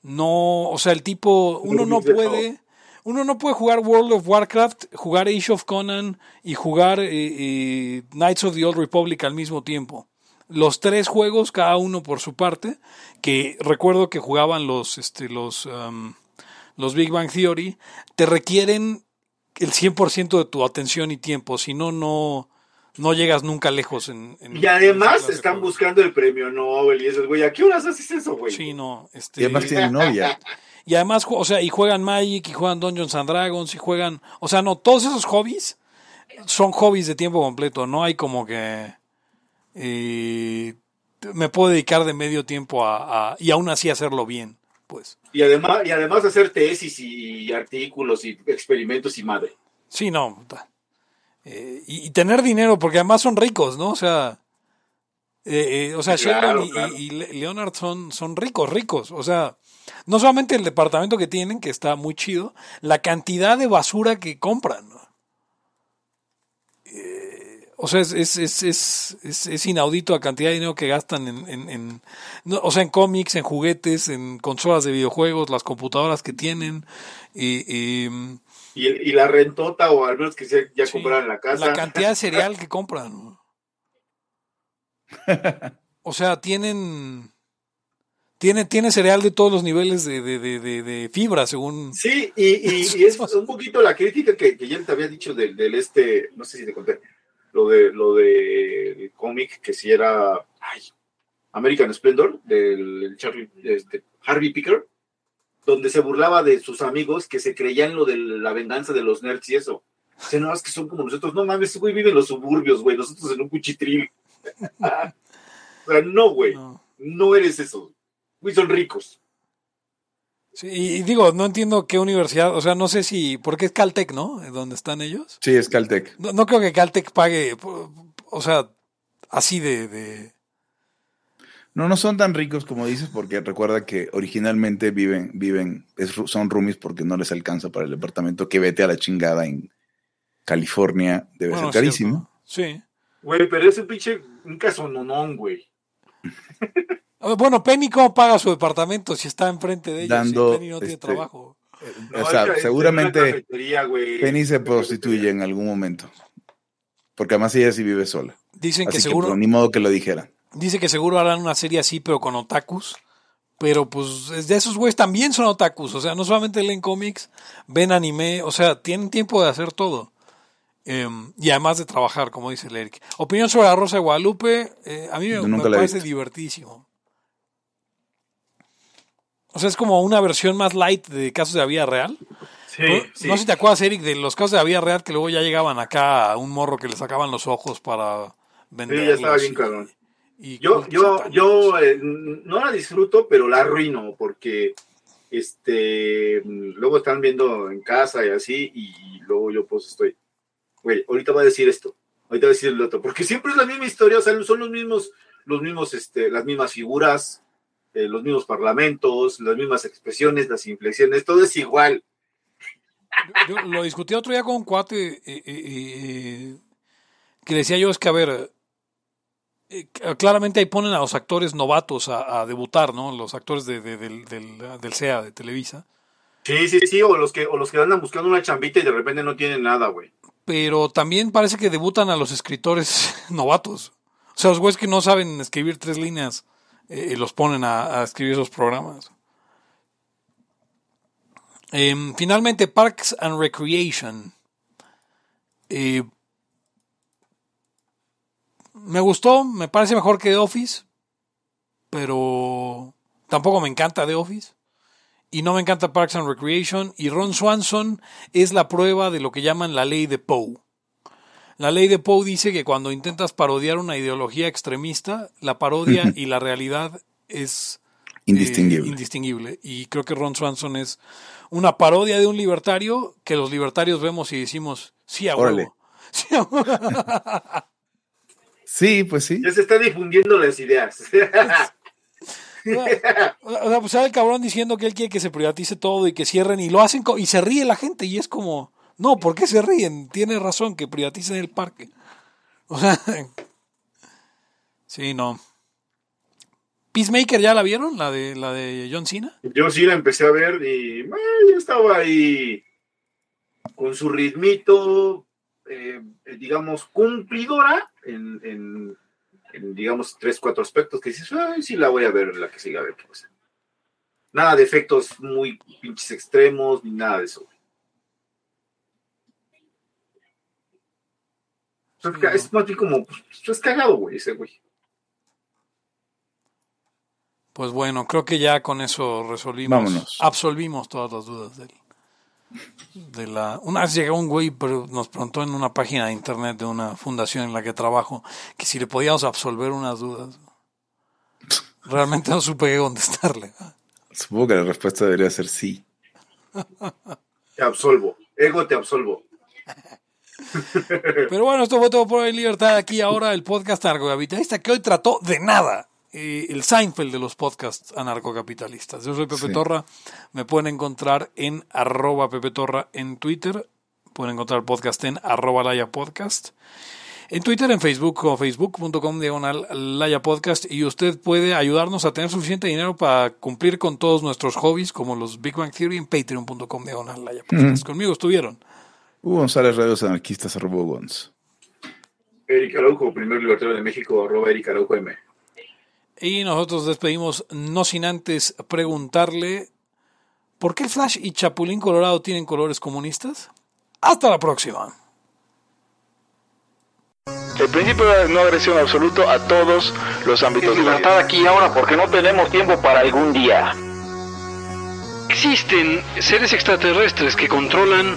No, o sea, el tipo, uno no puede, uno no puede jugar World of Warcraft, jugar Age of Conan y jugar eh, eh, Knights of the Old Republic al mismo tiempo. Los tres juegos, cada uno por su parte, que recuerdo que jugaban los, este, los, um, los Big Bang Theory, te requieren el 100% de tu atención y tiempo, si no, no, no llegas nunca lejos en... en- Y además están buscando el premio Nobel y eso, güey. ¿A qué horas haces eso, güey? Sí, no, este... Y además tiene novia. Y además, o sea, y juegan Magic, y juegan Dungeons and Dragons, y juegan, o sea, no, todos esos hobbies son hobbies de tiempo completo, no hay como que eh, me puedo dedicar de medio tiempo a, a- y aún así hacerlo bien, pues. Y además, y además hacer tesis y artículos y experimentos y madre. Sí, no. Eh, y, y tener dinero, porque además son ricos, ¿no? O sea, eh, eh, o sea, Claro, Sheldon y, claro. y- y Le- Leonard son, son ricos, ricos. O sea, no solamente el departamento que tienen, que está muy chido, la cantidad de basura que compran. ¿no? Eh, o sea, es, es, es, es, es- es inaudito la cantidad de dinero que gastan en, en, en- no, o sea, en cómics, en juguetes, en consolas de videojuegos, las computadoras que tienen. y- y, Y, y la rentota, o al menos que sea- ya Sí, compraran la casa. La cantidad de cereal que compran. ¿no? O sea, tienen. Tiene, tiene cereal de todos los niveles de, de, de, de- de fibra, según. Sí, y, y- y es un poquito la crítica que, que ya te había dicho del, del este, no sé si te conté, lo de lo del cómic que si era ay, American Splendor, del Charlie, este, Harvey Picker, donde se burlaba de sus amigos que se creían lo de la venganza de los nerds y eso. O sea, no, es que son como nosotros, no mames, güey vive en los suburbios, güey, nosotros en un cuchitril. o sea, no, güey, No. no eres eso. Güey, son ricos. Sí, y, y digo, no entiendo qué universidad, o sea, no sé si. Porque es Caltech, ¿no? ¿Dónde están ellos? Sí, es Caltech. No, no creo que Caltech pague. O sea, así de. de No, no son tan ricos como dices, porque recuerda que originalmente viven, viven, es son roomies porque no les alcanza para el departamento que vete a la chingada en California, debe bueno, ser carísimo. cierto. Sí. Güey, pero es un pinche, un casononón, güey. Bueno, Penny, ¿cómo paga su departamento si está enfrente de ella? Dando, si Penny no tiene este, trabajo. No, o sea, es que- es seguramente. Penny se prostituye en algún momento. Porque además ella sí vive sola. Dicen que Así que seguro, pues, ni modo que lo dijera. dice que seguro harán una serie así, pero con otakus. Pero pues es de esos güeyes también son otakus. O sea, no solamente leen cómics, ven anime, o sea, tienen tiempo de hacer todo. Em, y además de trabajar, como dice el Eric. Opinión sobre la Rosa de Guadalupe, eh, a mí me, parece divertísimo. O sea, es como una versión más light de casos de la vida real. Sí, ¿No? sí. No sé si te acuerdas, Eric, de los casos de la vida real que luego ya llegaban acá a un morro que le sacaban los ojos para vender. Sí, ya estaba bien cabrón. Y Yo, yo, yo eh, no la disfruto, pero la arruino porque este luego están viendo en casa y así, y luego yo pues estoy, güey, ahorita va a decir esto, ahorita va a decir el otro, porque siempre es la misma historia, o sea, son los mismos, los mismos, este, las mismas figuras, eh, los mismos parlamentos, las mismas expresiones, las inflexiones, todo es igual. Yo lo discutí otro día con un cuate eh, eh, eh, que decía yo es que, a ver, eh, claramente ahí ponen a los actores novatos a, a debutar, ¿no? Los actores de, de- del, del, del SEA, de Televisa. Sí, sí, sí, o los que, o los que andan buscando una chambita y de repente no tienen nada, güey. Pero también parece que debutan a los escritores novatos. O sea, los güeyes que no saben escribir tres líneas eh, los ponen a, a escribir esos programas. Em, finalmente, Parks and Recreation. Eh, me gustó, me parece mejor que The Office, pero tampoco me encanta The Office. Y no me encanta Parks and Recreation. Y Ron Swanson es la prueba de lo que llaman la ley de Poe. La ley de Poe dice que cuando intentas parodiar una ideología extremista, la parodia y la realidad es eh, Indistinguible. indistinguible. Y creo que Ron Swanson es una parodia de un libertario que los libertarios vemos y decimos, sí, a huevo. Sí, a huevo. Sí, pues sí. Ya se están difundiendo las ideas. O sea, pues sale el cabrón diciendo que él quiere que se privatice todo y que cierren y lo hacen y se ríe la gente y es como, no, ¿por qué se ríen? Tiene razón que privaticen el parque. O sea, sí, no. Peacemaker, ¿ya la vieron? La de, la de John Cena. Yo sí la empecé a ver y ya estaba ahí con su ritmito, eh, eh, digamos, cumplidora en, digamos, tres, cuatro aspectos que dices, ay, sí la voy a ver, la que siga a ver. qué pasa". Nada de efectos muy pinches extremos, ni nada de eso. Es más bien como, pues, es cagado, güey, ese güey. Pues bueno, creo que ya con eso resolvimos, Vámonos. absolvimos todas las dudas del, de la... Una vez llegó un güey, pero nos preguntó en una página de internet de una fundación en la que trabajo que si le podíamos absolver unas dudas. Realmente no supe qué contestarle. Supongo que la respuesta debería ser sí. Te absolvo. Ego, te absolvo. Pero bueno, esto fue todo por hoy, Libertad. Aquí ahora el podcast anarcocapitalista que hoy trató de nada. Eh, el Seinfeld de los podcasts anarcocapitalistas. Yo soy Pepe Sí. Torra. Me pueden encontrar en arroba Pepe Torra en Twitter. Pueden encontrar el podcast en arroba Laya Podcast. En Twitter, en Facebook, como facebook.com diagonal Laya Podcast. Y usted puede ayudarnos a tener suficiente dinero para cumplir con todos nuestros hobbies, como los Big Bang Theory, en patreon.com diagonal Laya Podcast. Conmigo estuvieron. Hugo González, Radios Anarquistas, arroba Gons. Eric Araujo, primer libertario de México, arroba Eric Araujo M. Y nosotros despedimos no sin antes preguntarle ¿por qué el Flash y Chapulín Colorado tienen colores comunistas? Hasta la próxima. El principio de no agresión absoluto a todos los ámbitos de la vida. libertad aquí y ahora porque no tenemos tiempo para algún día. Existen seres extraterrestres que controlan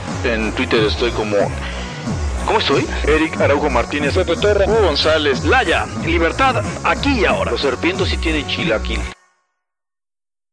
en Twitter estoy como. ¿Cómo estoy? Eric Araujo Martínez, Pepe Hugo González, Laya, Libertad aquí y ahora. Los serpientes sí tienen chilaquil.